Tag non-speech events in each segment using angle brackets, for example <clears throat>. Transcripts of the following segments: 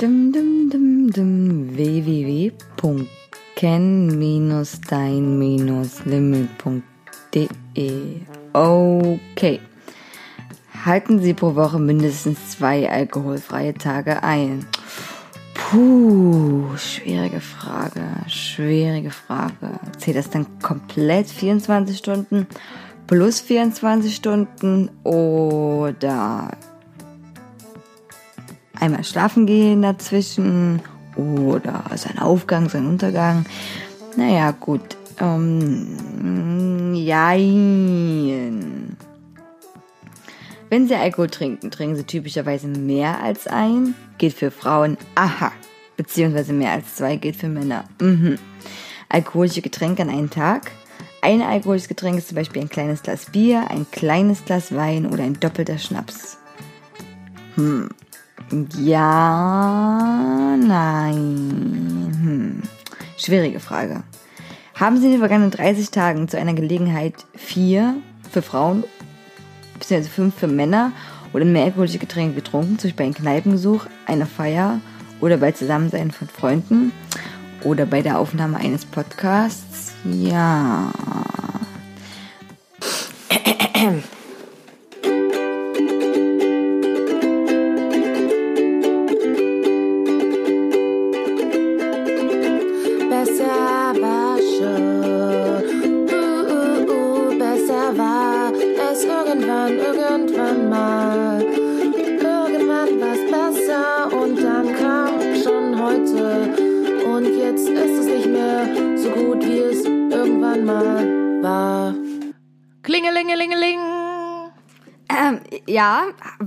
www.ken-dein-limit.de Okay. Halten Sie pro Woche mindestens zwei alkoholfreie Tage ein. Puh, schwierige Frage, schwierige Frage. Zählt das dann komplett 24 Stunden plus 24 Stunden oder einmal schlafen gehen dazwischen oder sein Aufgang, sein Untergang? Naja, gut. Ähm, jein. Wenn Sie Alkohol trinken, trinken Sie typischerweise mehr als ein. Geht für Frauen, aha. Beziehungsweise mehr als zwei geht für Männer. Mhm. Alkoholische Getränke an einem Tag. Ein alkoholisches Getränk ist zum Beispiel ein kleines Glas Bier, ein kleines Glas Wein oder ein doppelter Schnaps. Hm. Ja, nein. Hm. Schwierige Frage. Haben Sie in den vergangenen 30 Tagen zu einer Gelegenheit vier für Frauen bzw. fünf für Männer oder mehr alkoholische Getränke getrunken, zum Beispiel bei einem Kneipenbesuch, einer Feier oder bei Zusammensein von Freunden oder bei der Aufnahme eines Podcasts? Ja.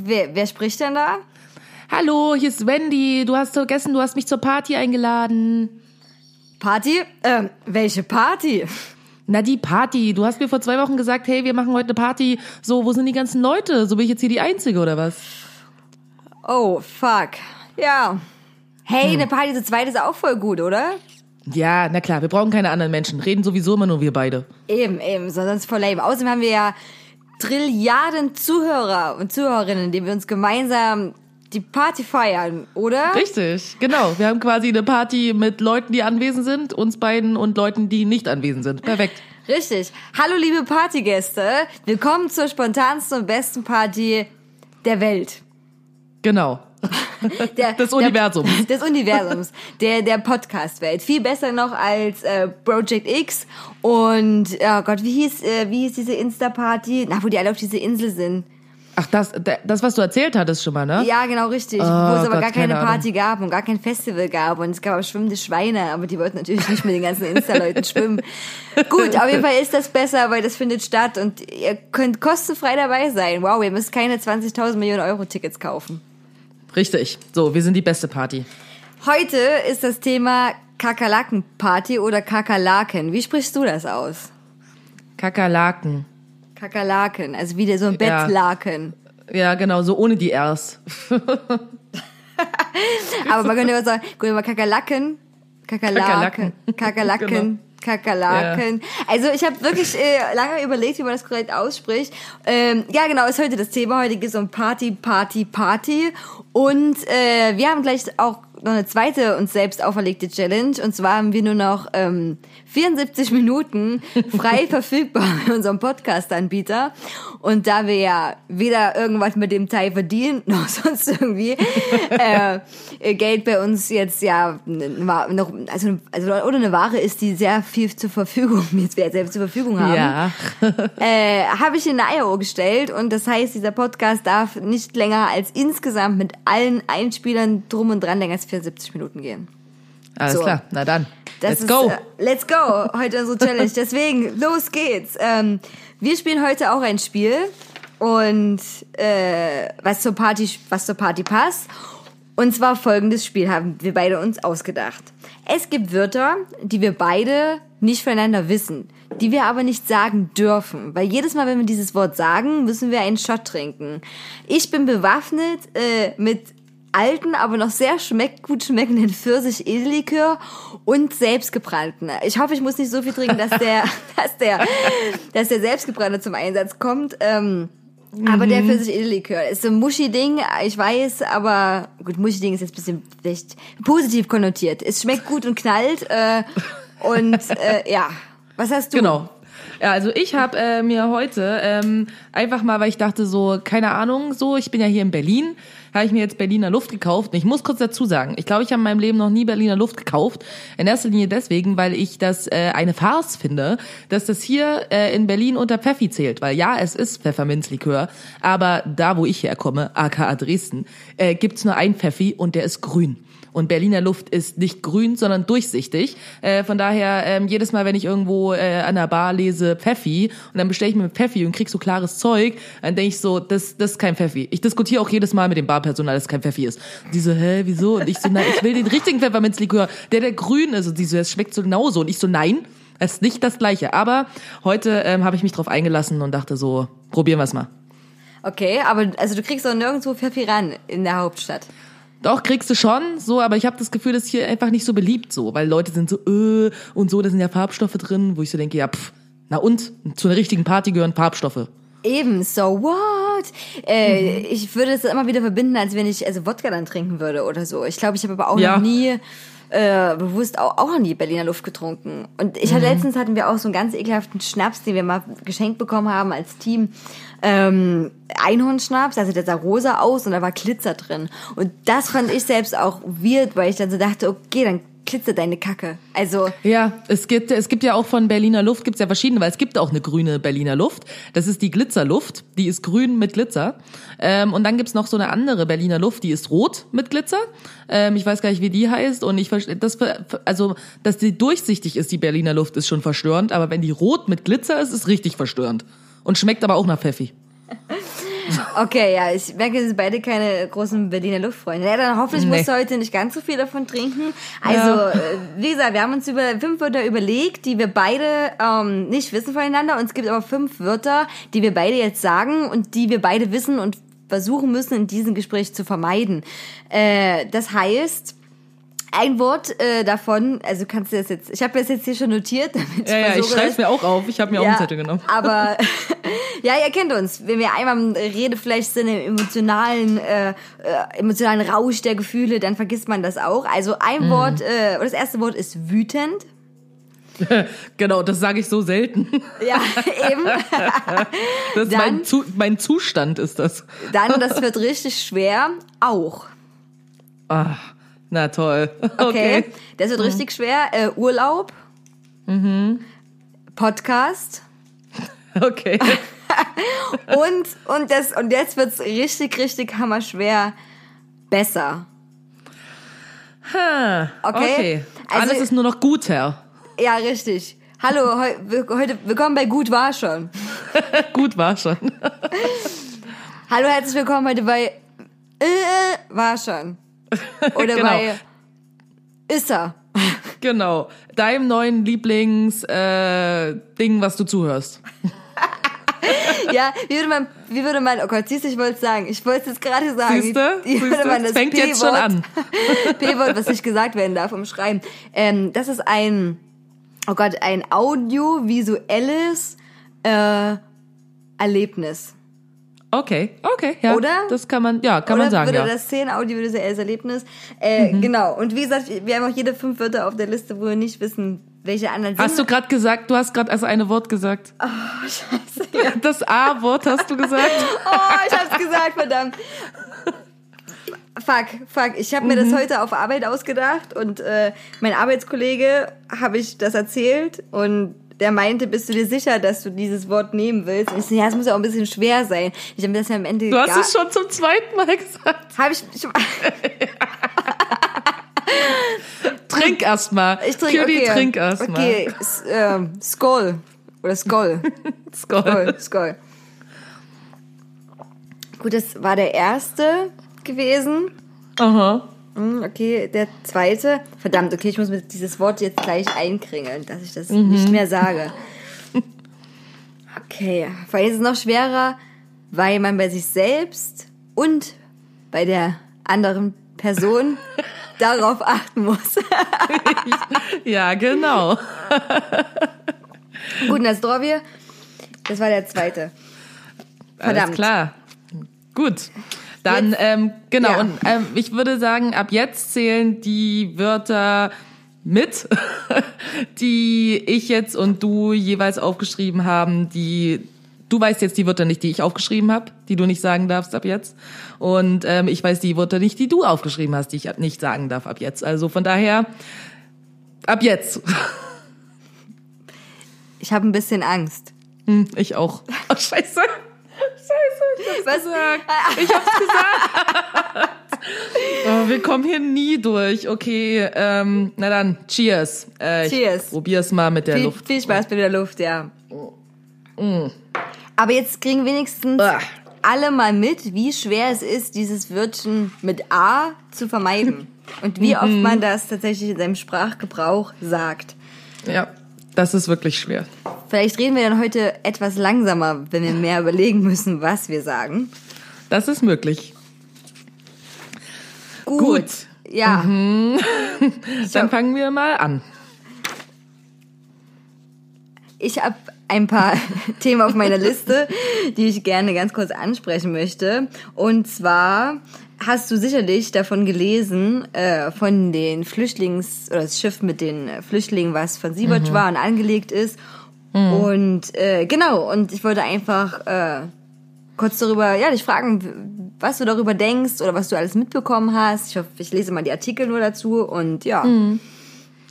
Wer, wer spricht denn da? Hallo, hier ist Wendy. Du hast vergessen, du hast mich zur Party eingeladen. Party? Ähm, welche Party? Na, die Party. Du hast mir vor zwei Wochen gesagt, hey, wir machen heute eine Party. So, wo sind die ganzen Leute? So bin ich jetzt hier die Einzige, oder was? Oh, fuck. Ja. Hey, eine Party zu zweit ist auch voll gut, oder? Ja, na klar, wir brauchen keine anderen Menschen. Reden sowieso immer nur wir beide. Eben, eben, so, sonst voll lame. Außerdem haben wir ja Trilliarden Zuhörer und Zuhörerinnen, die wir uns gemeinsam die Party feiern, oder? Richtig, genau. Wir haben quasi eine Party mit Leuten, die anwesend sind, uns beiden und Leuten, die nicht anwesend sind. Perfekt. <laughs> Richtig. Hallo, liebe Partygäste. Willkommen zur spontansten und besten Party der Welt. Genau. <laughs> Der, Des Universums. Der, <laughs> des Universums. Der, der Podcast-Welt. Viel besser noch als äh, Project X. Und, oh Gott, wie hieß, äh, wie hieß diese Insta-Party? Na, wo die alle auf diese Insel sind. Ach, das, das, was du erzählt hattest schon mal, ne? Ja, genau, richtig. Oh wo es aber Gott, gar keine keine. Party gab und gar kein Festival gab. Und es gab auch schwimmende Schweine, aber die wollten natürlich nicht mit den ganzen Insta-Leuten schwimmen. <laughs> Gut, auf jeden Fall ist das besser, weil das findet statt und ihr könnt kostenfrei dabei sein. Wow, ihr müsst keine 20.000 Millionen Euro Tickets kaufen. Richtig. So, wir sind die beste Party. Heute ist das Thema Kakerlaken-Party oder Kakerlaken. Wie sprichst du das aus? Kakerlaken. Kakerlaken, also wieder so ein Ja. Bettlaken. Ja, genau, so ohne die Rs. <laughs> Aber man könnte auch sagen, gut, aber Kakerlaken, Kakerlaken, Kakerlaken. Kakerlaken, Genau. Kakerlaken. Also ich habe wirklich äh, lange überlegt, wie man das korrekt ausspricht. Ähm, ja, genau, ist heute das Thema. Heute geht es um Party, Party, Party. Und äh, wir haben gleich auch noch eine zweite uns selbst auferlegte Challenge. Und zwar haben wir nur noch ähm, 74 Minuten frei <laughs> verfügbar bei unserem Podcast-Anbieter. Und da wir ja weder irgendwas mit dem Teil verdienen, <laughs> noch sonst irgendwie äh, äh, Geld bei uns jetzt ja n- wa- noch, also, also oder eine Ware ist, die sehr viel zur Verfügung, jetzt wir selbst zur Verfügung haben, Ja. äh, habe ich in eine IO gestellt und das heißt, dieser Podcast darf nicht länger als insgesamt mit allen Einspielern drum und dran länger als 74 Minuten gehen. Alles So. klar, na dann. Das Let's ist, go. Äh, let's go. Heute unsere Challenge. <laughs> Deswegen, los geht's. Ähm, wir spielen heute auch ein Spiel und äh, was zur Party, was zur Party passt. Und zwar folgendes Spiel haben wir beide uns ausgedacht. Es gibt Wörter, die wir beide nicht voneinander wissen, die wir aber nicht sagen dürfen. Weil jedes Mal, wenn wir dieses Wort sagen, müssen wir einen Shot trinken. Ich bin bewaffnet äh, mit alten, aber noch sehr schmeck gut schmeckenden Pfirsich-Edellikör und selbstgebrannten. Ich hoffe, ich muss nicht so viel trinken, dass der, <laughs> dass der, dass der selbstgebrannte zum Einsatz kommt. Ähm, Aber Mhm. der Pfirsich-Edellikör ist so ein Muschi-Ding, ich weiß, aber gut, Muschi-Ding ist jetzt ein bisschen vielleicht positiv konnotiert. Es schmeckt gut und knallt äh, und äh, ja. Was hast du? Genau. Ja, also ich habe äh, mir heute ähm, einfach mal, weil ich dachte so, keine Ahnung, so, ich bin ja hier in Berlin, habe ich mir jetzt Berliner Luft gekauft. Und ich muss kurz dazu sagen, ich glaube, ich habe in meinem Leben noch nie Berliner Luft gekauft. In erster Linie deswegen, weil ich das äh, eine Farce finde, dass das hier äh, in Berlin unter Pfeffi zählt. Weil ja, es ist Pfefferminzlikör, aber da, wo ich herkomme, aka Dresden, äh, gibt's nur einen Pfeffi und der ist grün. Und Berliner Luft ist nicht grün, sondern durchsichtig. Äh, von daher, ähm, jedes Mal, wenn ich irgendwo äh, an der Bar lese Pfeffi und dann bestelle ich mir Pfeffi und krieg so klares Zeug, dann denke ich so, das, das ist kein Pfeffi. Ich diskutiere auch jedes Mal mit dem Barpersonal, dass es kein Pfeffi ist. Und die so, hä, wieso? Und ich so, nein, ich will den richtigen Pfefferminzlikör, der, der grün ist. Und die so, es schmeckt so genauso. Und ich so, nein, es ist nicht das Gleiche. Aber heute ähm, habe ich mich drauf eingelassen und dachte so, probieren wir es mal. Okay, aber also du kriegst doch nirgendwo Pfeffi ran in der Hauptstadt. Doch, kriegst du schon, so, aber ich habe das Gefühl, das ist hier einfach nicht so beliebt, so, weil Leute sind so, äh, und so, da sind ja Farbstoffe drin, wo ich so denke, ja, pff, na und? Zu einer richtigen Party gehören Farbstoffe. Eben, so what? Äh, Ich würde es immer wieder verbinden, als wenn ich also Wodka dann trinken würde oder so. Ich glaube, ich habe aber auch Ja. noch nie äh, bewusst auch, auch noch nie Berliner Luft getrunken. Und ich hatte letztens hatten wir auch so einen ganz ekelhaften Schnaps, den wir mal geschenkt bekommen haben als Team. Ähm, Einhornschnaps, also der sah rosa aus und da war Glitzer drin. Und das fand ich selbst auch weird, weil ich dann so dachte, okay, dann glitzert deine Kacke. Also Ja, es gibt, es gibt ja auch von Berliner Luft, gibt's ja verschiedene, weil es gibt auch eine grüne Berliner Luft. Das ist die Glitzerluft, die ist grün mit Glitzer. Ähm, und dann gibt's noch so eine andere Berliner Luft, die ist rot mit Glitzer. Ähm, ich weiß gar nicht, wie die heißt. Und ich verstehe, das, also, dass die durchsichtig ist, die Berliner Luft, ist schon verstörend. Aber wenn die rot mit Glitzer ist, ist richtig verstörend. Und schmeckt aber auch nach Pfeffi. Okay, ja, ich merke, wir sind beide keine großen Berliner Luftfreunde. Ja, dann hoffentlich Nee. musst du heute nicht ganz so viel davon trinken. Also, Ja. äh, wie gesagt, wir haben uns über fünf Wörter überlegt, die wir beide ähm, nicht wissen voneinander. Und es gibt aber fünf Wörter, die wir beide jetzt sagen und die wir beide wissen und versuchen müssen, in diesem Gespräch zu vermeiden. Äh, das heißt, ein Wort äh, davon, also kannst du das jetzt, ich habe das jetzt hier schon notiert, <laughs> damit Ja, ja, ich schreibe das- mir auch auf. Ich habe mir auch einen Zettel genommen. aber <laughs> ja, ihr kennt uns. Wenn wir einmal im Redefleisch sind, im emotionalen, äh, äh, emotionalen Rausch der Gefühle, dann vergisst man das auch. Also ein Mhm. Wort, äh, das erste Wort ist wütend. <laughs> Genau, das sage ich so selten. Ja, eben. Das ist Dann- mein, Zu mein Zustand ist das. Dann, das wird richtig schwer, auch. Ah, na toll. <laughs> Okay. Okay. Das wird richtig schwer. Äh, Urlaub. Mhm. Podcast. <laughs> Okay. <laughs> Und, und, das, und jetzt wird's richtig, richtig hammerschwer. Besser. Ha, Okay. okay. Also- Alles ist nur noch gut, Herr. Ja, richtig. Hallo, heu, heute, willkommen bei Gut war schon. Gut war schon. Hallo, herzlich willkommen heute bei äh, war schon. <laughs> Oder Genau. bei er. <laughs> Genau. Deinem neuen Lieblings äh, Ding, was du zuhörst. <laughs> Ja, wie würde man, wie würde man, oh Gott, siehst du, ich wollte es sagen. Ich wollte es jetzt gerade sagen. Siehste? Wie würde Siehste? man das fängt jetzt schon an. P-Wort, was nicht gesagt werden darf, umschreiben. Ähm, das ist ein, oh Gott, ein audiovisuelles äh, Erlebnis. Okay, okay, ja. Oder? Das kann man, ja, kann Oder man sagen, würde ja. das zählen, audiovisuelles Erlebnis? Äh, Mhm. Genau. Und wie gesagt, wir haben auch jede fünf Wörter auf der Liste, wo wir nicht wissen, welche anderen sind. Hast du gerade gesagt, du hast gerade also eine Wort gesagt. Oh, scheiße. <laughs> Das A-Wort hast du gesagt. <laughs> Oh, ich hab's gesagt, verdammt. Fuck, fuck. Ich habe mir Mhm. das heute auf Arbeit ausgedacht und äh, mein Arbeitskollege habe ich das erzählt und der meinte, bist du dir sicher, dass du dieses Wort nehmen willst? Und ich so, ja, es muss ja auch ein bisschen schwer sein. Ich habe das ja am Ende Du hast es schon zum zweiten Mal gesagt. Habe ich schon, <laughs> Trink erst mal. ich trinke okay. trink erst mal. Okay, s- ähm, Skoll oder. Skoll. <laughs> Skoll, Skoll. Gut, das war der erste gewesen. Aha. Hm, Okay, der zweite. Verdammt, okay, ich muss mir dieses Wort jetzt gleich einkringeln, dass ich das Mhm. nicht mehr sage. <laughs> Okay, weil es ist noch schwerer, weil man bei sich selbst und bei der anderen Person <laughs> darauf achten muss. <laughs> Ja, genau. Gut, na Zdrovje, das war der zweite. Verdammt. Alles klar. Gut. Dann, ähm, genau, ja. und ähm, ich würde sagen, ab jetzt zählen die Wörter mit, <laughs> die ich jetzt und du jeweils aufgeschrieben haben, die du weißt jetzt die Wörter nicht, die ich aufgeschrieben habe, die du nicht sagen darfst ab jetzt. Und ähm, ich weiß die Wörter nicht, die du aufgeschrieben hast, die ich nicht sagen darf ab jetzt. Also von daher, ab jetzt. <laughs> Ich habe ein bisschen Angst. Hm, ich auch. Oh, scheiße. Hab's Was? gesagt. Ich hab's gesagt. <laughs> oh, wir kommen hier nie durch. Okay, ähm, na dann, cheers. Äh, Cheers. Probier's mal mit der Viel, Luft. viel Spaß mit der Luft, ja. Aber jetzt kriegen wenigstens Ah. alle mal mit, wie schwer es ist, dieses Wörtchen mit A zu vermeiden. Und wie oft man das tatsächlich in seinem Sprachgebrauch sagt. Ja, das ist wirklich schwer. Vielleicht reden wir dann heute etwas langsamer, wenn wir mehr überlegen müssen, was wir sagen. Das ist möglich. Gut. Gut. Ja. <laughs> Dann fangen wir mal an. Ich habe ein paar <laughs> Themen auf meiner Liste, die ich gerne ganz kurz ansprechen möchte. Und zwar hast du sicherlich davon gelesen, äh, von den Flüchtlings- oder das Schiff mit den äh, Flüchtlingen, was von Sea-Watch war und angelegt ist. Und äh, genau, und ich wollte einfach äh, kurz darüber, ja, dich fragen, was du darüber denkst oder was du alles mitbekommen hast. Ich hoffe, ich lese mal die Artikel nur dazu und ja.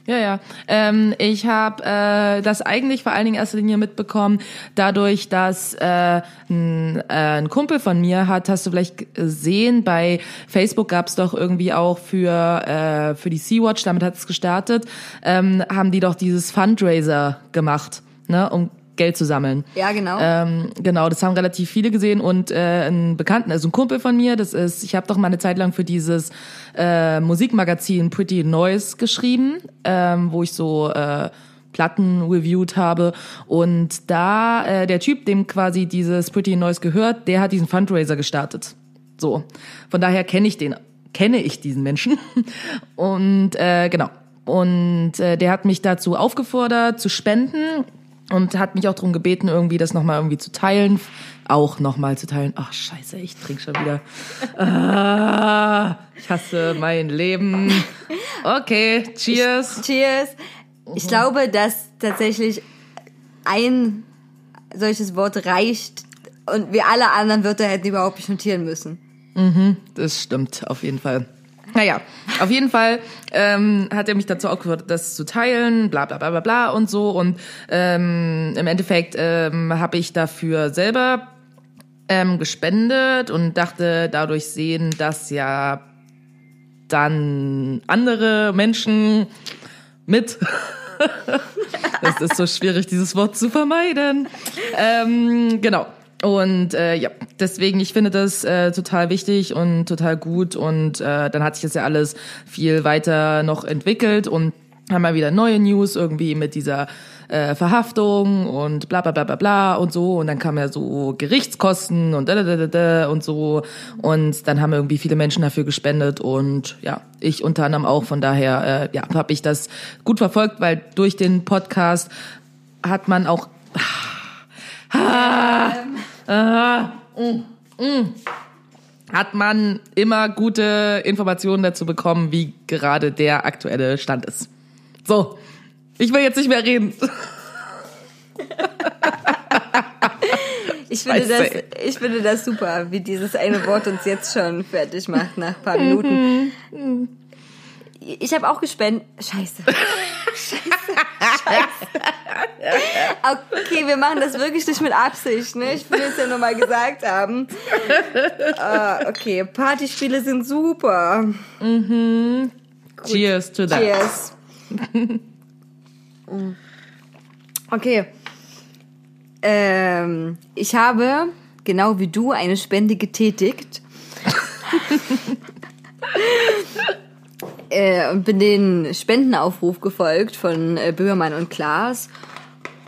Ja, ja. Ähm, ich habe äh, das eigentlich vor allen Dingen in erster Linie mitbekommen, dadurch, dass äh, ein, äh, ein Kumpel von mir hat, hast du vielleicht gesehen, bei Facebook gab es doch irgendwie auch für, äh, für die Sea-Watch, damit hat es gestartet, ähm, haben die doch dieses Fundraiser gemacht, ne, um Geld zu sammeln. Ja, genau. Ähm, genau, das haben relativ viele gesehen und äh, ein Bekannten, also ein Kumpel von mir, das ist, ich habe doch mal eine Zeit lang für dieses äh, Musikmagazin Pretty Noise geschrieben, ähm, wo ich so äh, Platten reviewed habe und da äh, der Typ, dem quasi dieses Pretty Noise gehört, der hat diesen Fundraiser gestartet. So, von daher kenne ich den, kenne ich diesen Menschen <laughs> und äh, genau. Und äh, der hat mich dazu aufgefordert, zu spenden und hat mich auch darum gebeten, irgendwie das nochmal irgendwie zu teilen. Auch nochmal zu teilen. Ach, scheiße, ich trinke schon wieder. Ah, ich hasse mein Leben. Okay, cheers. Cheers. Ich glaube, dass tatsächlich ein solches Wort reicht und wir alle anderen Wörter hätten überhaupt nicht notieren müssen. Das stimmt, auf jeden Fall. Naja, auf jeden Fall ähm, hat er mich dazu aufgefordert, das zu teilen, bla bla bla bla bla und so. Und ähm, im Endeffekt ähm, habe ich dafür selber ähm, gespendet und dachte, dadurch sehen das ja dann andere Menschen mit. <laughs> Es ist so schwierig, dieses Wort zu vermeiden. Ähm, genau. Und äh, ja, deswegen, ich finde das äh, total wichtig und total gut. Und äh, dann hat sich das ja alles viel weiter noch entwickelt und haben mal wieder neue News irgendwie mit dieser äh, Verhaftung und bla bla bla bla bla und so. Und dann kamen ja so Gerichtskosten und da, da, da, da, und so. Und dann haben irgendwie viele Menschen dafür gespendet und ja, ich unter anderem auch. Von daher äh, ja, habe ich das gut verfolgt, weil durch den Podcast hat man auch hat man immer gute Informationen dazu bekommen, wie gerade der aktuelle Stand ist. So, ich will jetzt nicht mehr reden. <laughs> Ich finde, das, ich finde das super, wie dieses eine Wort uns jetzt schon fertig macht nach ein paar Minuten. <laughs> Ich habe auch gespendet. Scheiße. <laughs> Okay, wir machen das wirklich nicht mit Absicht, ne? Ich will es ja nur mal gesagt haben. Ah, okay, Partyspiele sind super. Cheers to that. Cheers. Okay. Ähm, ich habe, genau wie du, eine Spende getätigt. Äh, und bin den Spendenaufruf gefolgt von äh, Böhmermann und Klaas.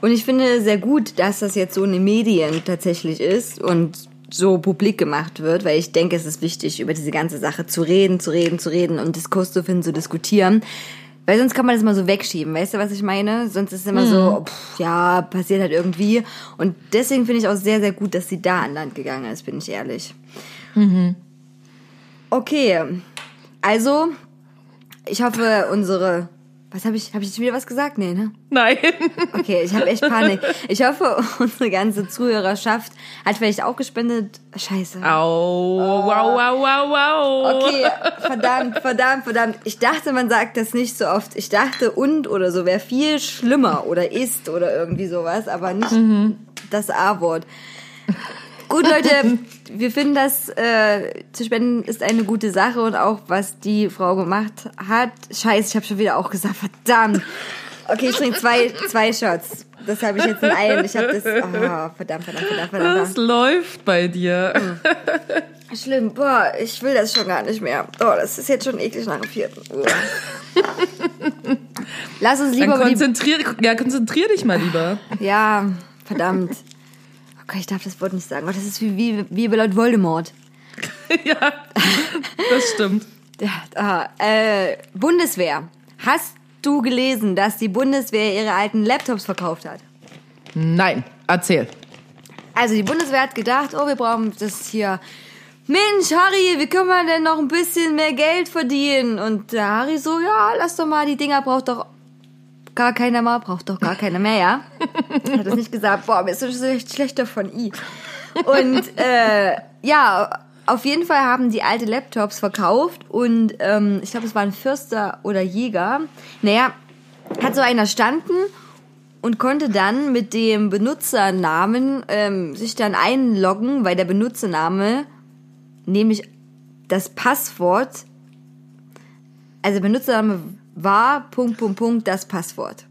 Und ich finde sehr gut, dass das jetzt so in den Medien tatsächlich ist und so publik gemacht wird, weil ich denke, es ist wichtig, über diese ganze Sache zu reden, zu reden, zu reden und Diskurs zu finden, zu diskutieren. Weil sonst kann man das mal so wegschieben, weißt du, was ich meine? Sonst ist es immer so, pff, ja, passiert halt irgendwie. Und deswegen finde ich auch sehr, sehr gut, dass sie da an Land gegangen ist, bin ich ehrlich. Okay, also, ich hoffe, unsere. Was habe ich? Habe ich jetzt wieder was gesagt? Nee, ne? Nein. Okay, ich habe echt Panik. Ich hoffe, unsere ganze Zuhörerschaft hat vielleicht auch gespendet. Scheiße. Au, wow, wow, wow, wow. Okay, verdammt, verdammt, verdammt. Ich dachte, man sagt das nicht so oft. Ich dachte, und oder so wäre viel schlimmer oder ist oder irgendwie sowas, aber nicht das A-Wort. Gut, Leute, <laughs> wir finden das äh, zu spenden ist eine gute Sache und auch was die Frau gemacht hat. Scheiße, ich habe schon wieder auch gesagt, verdammt. Okay, ich trinke zwei, zwei Shots. Das habe ich jetzt in einem. Ich habe das. Oh, verdammt, verdammt, verdammt, verdammt. Das läuft bei dir. Schlimm, boah, ich will das schon gar nicht mehr. Oh, das ist jetzt schon eklig nach dem vierten. Uah. <laughs> Lass uns Dann lieber die... konzentrier, ja, konzentrier dich mal lieber. Ja, verdammt. Okay, ich darf das Wort nicht sagen. Oh, das ist wie, wie, wie bei Lord Voldemort. <laughs> ja, das stimmt. Ja, ah, äh, Bundeswehr. Hast du gelesen, dass die Bundeswehr ihre alten Laptops verkauft hat? Nein, erzähl. Also die Bundeswehr hat gedacht, oh, wir brauchen das hier. Mensch, Harry, wie können wir denn noch ein bisschen mehr Geld verdienen? Und der Harry so, ja, lass doch mal, die Dinger braucht doch gar keiner mehr, braucht doch gar keiner mehr, ja? <laughs> Hat das nicht gesagt, boah, mir ist so echt schlecht davon, i. Und äh, ja, auf jeden Fall haben die alte Laptops verkauft und ähm, ich glaube, es war ein Fürster oder Jäger. Naja, hat so einer standen und konnte dann mit dem Benutzernamen ähm, sich dann einloggen, weil der Benutzername nämlich das Passwort, also Benutzername war Punkt, Punkt, Punkt, das Passwort.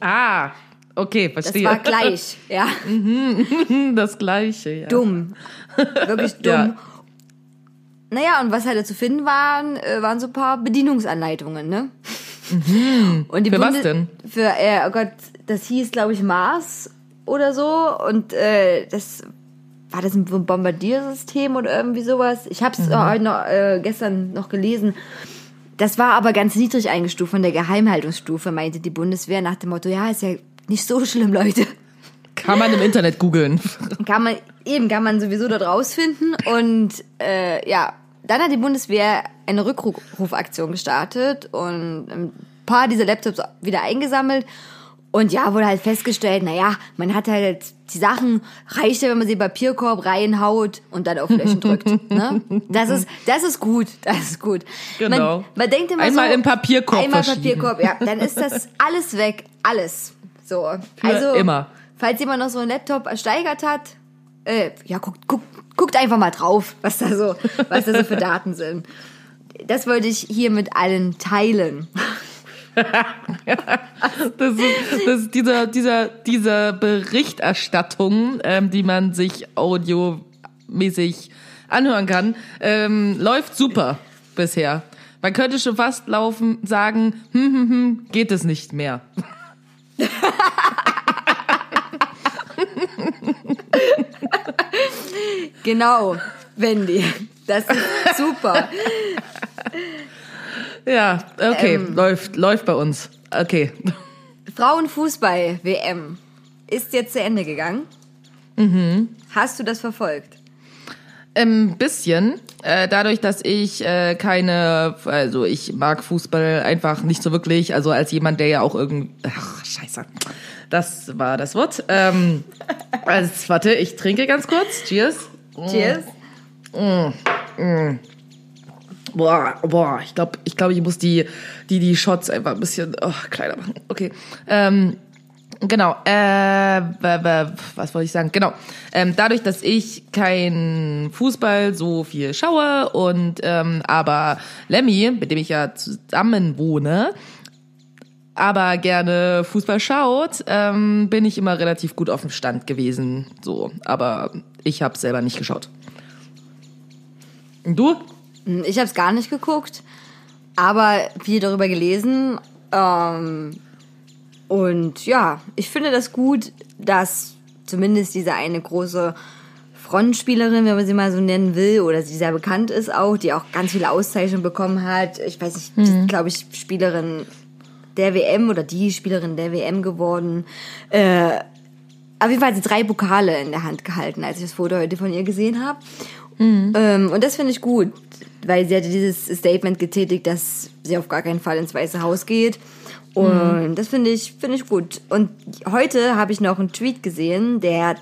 Ah, okay, Das verstehe. war gleich, <laughs> ja. <laughs> Das Gleiche, ja. Dumm. Wirklich dumm. Ja. Naja, und was halt da zu finden waren, äh, waren so ein paar Bedienungsanleitungen, ne? Und die Mhm. Für was Bunde- denn? Für, äh, oh Gott, das hieß, glaube ich, Mars oder so. Und äh, das war das ein Bombardiersystem oder irgendwie sowas. Ich habe es Mhm. heute noch, äh, gestern noch gelesen. Das war aber ganz niedrig eingestuft von der Geheimhaltungsstufe, meinte die Bundeswehr nach dem Motto, ja, ist ja nicht so schlimm, Leute. Kann man im Internet googeln. Kann man, eben kann man sowieso dort rausfinden. Und äh, ja, dann hat die Bundeswehr eine Rückrufaktion gestartet und ein paar dieser Laptops wieder eingesammelt. Und ja, wurde halt festgestellt, naja, man hat halt die Sachen, reicht ja, wenn man sie in Papierkorb reinhaut und dann auf Löschen drückt. <laughs> Ne? Das ist, das ist gut, das ist gut. Genau. Man, man denkt immer Einmal so, im Papierkorb Einmal. Papierkorb, ja. Dann ist das alles weg, alles. So. Also, immer. falls jemand noch so einen Laptop ersteigert hat, äh, ja, guckt, guckt, guckt einfach mal drauf, was da so, was da so für Daten sind. Das wollte ich hier mit allen teilen. <laughs> Das ist, das ist dieser, dieser, dieser Berichterstattung, ähm, die man sich audiomäßig anhören kann, ähm, läuft super bisher. Man könnte schon fast laufen, sagen, hm, hm, hm, geht es nicht mehr. Genau, Wendy. Das ist super. <laughs> Ja, okay, Ähm. läuft, läuft bei uns. Okay. Frauenfußball-WM ist jetzt zu Ende gegangen. Hast du das verfolgt? Ein bisschen. Äh, dadurch, dass ich äh, keine, also ich mag Fußball einfach nicht so wirklich. Also als jemand, der ja auch irgendwie, ach scheiße, das war das Wort. Ähm, <laughs> also, warte, ich trinke ganz kurz. Cheers. Cheers. Boah, boah, ich glaube, ich glaube, ich muss die, die, die Shots einfach ein bisschen oh, kleiner machen. Okay. Ähm, genau. Äh, was wollte ich sagen? Genau. Ähm, dadurch, dass ich kein Fußball so viel schaue und ähm, aber Lemmy, mit dem ich ja zusammen wohne, aber gerne Fußball schaut, ähm, bin ich immer relativ gut auf dem Stand gewesen. So, aber ich habe selber nicht geschaut. Und du? Ich habe es gar nicht geguckt, aber viel darüber gelesen. Ähm, und ja, ich finde das gut, dass zumindest diese eine große Frontspielerin, wenn man sie mal so nennen will, oder sie sehr bekannt ist auch, die auch ganz viele Auszeichnungen bekommen hat. Ich weiß nicht, mhm. glaube ich, Spielerin der WM oder die Spielerin der WM geworden. Äh, auf jeden Fall hat sie drei Pokale in der Hand gehalten, als ich das Foto heute von ihr gesehen habe. Mhm. Ähm, und das finde ich gut, weil sie hatte dieses Statement getätigt, dass sie auf gar keinen Fall ins Weiße Haus geht. Und mhm. das finde ich, finde ich gut. Und heute habe ich noch einen Tweet gesehen, der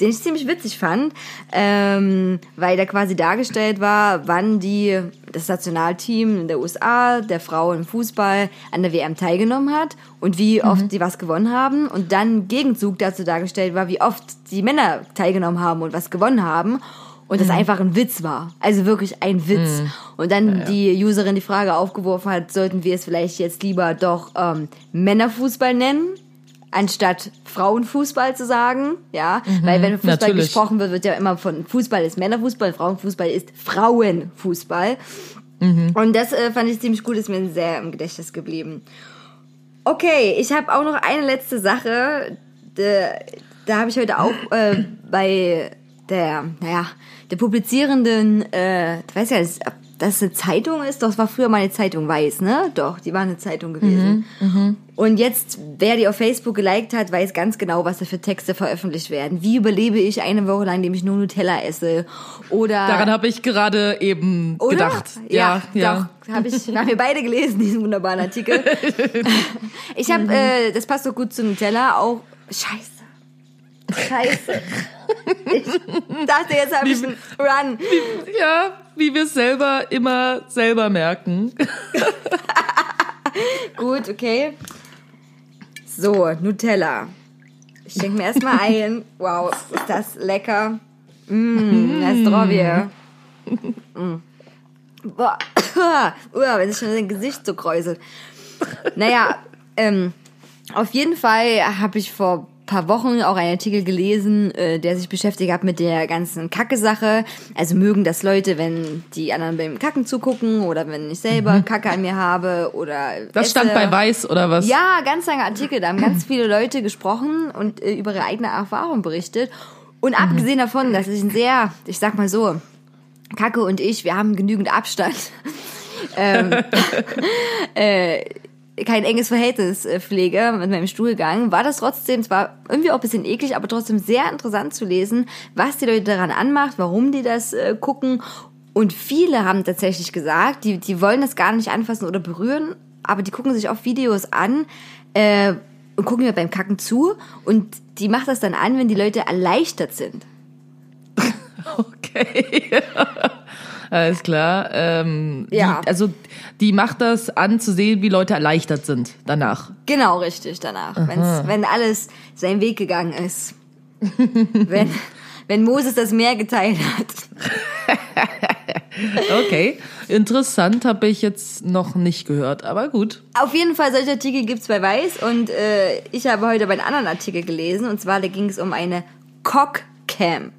den ich ziemlich witzig fand, ähm, weil da quasi dargestellt war, wann die das Nationalteam in der USA der Frauen im Fußball an der WM teilgenommen hat und wie oft mhm. die was gewonnen haben und dann im Gegenzug dazu dargestellt war, wie oft die Männer teilgenommen haben und was gewonnen haben und das mhm. einfach ein Witz war. Also wirklich ein Witz. Mhm. Und dann ja, ja. die Userin die Frage aufgeworfen hat, sollten wir es vielleicht jetzt lieber doch ähm, Männerfußball nennen, anstatt Frauenfußball zu sagen, ja, mhm, weil wenn Fußball natürlich. gesprochen wird, wird ja immer von Fußball ist Männerfußball, Frauenfußball ist Frauenfußball. Mhm. Und das äh, fand ich ziemlich gut, ist mir sehr im Gedächtnis geblieben. Okay, ich habe auch noch eine letzte Sache. Da, da habe ich heute auch äh, bei der, naja, der publizierenden, äh, ich weiß ja, ob das eine Zeitung ist, doch, es war früher mal eine Zeitung weiß, ne? Doch, die war eine Zeitung gewesen. Mhm, mh. Und jetzt, wer die auf Facebook geliked hat, weiß ganz genau, was da für Texte veröffentlicht werden. Wie überlebe ich eine Woche lang, indem ich nur Nutella esse? Oder daran habe ich gerade eben oder? gedacht. Ja, ja, ja. doch, habe ich, haben wir beide gelesen diesen wunderbaren Artikel. <laughs> ich habe, äh, das passt doch gut zu Nutella, auch Scheiße. Scheiße. <laughs> Ich dachte, jetzt habe ich einen Run. Wie, ja, wie wir selber immer selber merken. <laughs> Gut, okay. So, Nutella. Ich denke mir erstmal ein. Wow, ist das lecker. Mmh, Nastrovie. Mm. Boah, <coughs> wenn sich schon sein Gesicht so kräuselt. Naja, ähm, auf jeden Fall habe ich vor paar Wochen auch einen Artikel gelesen, äh, der sich beschäftigt hat mit der ganzen Kacke-Sache. Also mögen das Leute, wenn die anderen beim Kacken zugucken oder wenn ich selber mhm. Kacke an mir habe oder. Das esse. stand bei Weiß oder was? Ja, ganz lange Artikel. Da haben ganz viele Leute gesprochen und äh, über ihre eigene Erfahrung berichtet. Und mhm. abgesehen davon, dass ich ein sehr, ich sag mal so, Kacke und ich, wir haben genügend Abstand. <laughs> ähm, <laughs> äh, kein enges Verhältnis äh, pflege mit meinem Stuhlgang, war das trotzdem zwar irgendwie auch ein bisschen eklig, aber trotzdem sehr interessant zu lesen, was die Leute daran anmacht, warum die das äh, gucken. Und viele haben tatsächlich gesagt, die, die wollen das gar nicht anfassen oder berühren, aber die gucken sich auch Videos an äh, und gucken mir beim Kacken zu und die macht das dann an, wenn die Leute erleichtert sind. <laughs> Okay. <laughs> Alles klar. Ähm, ja. Die, also die macht das an zu sehen, wie Leute erleichtert sind danach. Genau, richtig, danach. Wenn's, wenn alles seinen Weg gegangen ist. <laughs> wenn, wenn Moses das Meer geteilt hat. <laughs> okay, interessant habe ich jetzt noch nicht gehört, aber gut. Auf jeden Fall, solche Artikel gibt's bei Weiß und äh, ich habe heute bei einem anderen Artikel gelesen und zwar da ging es um eine Cockcam.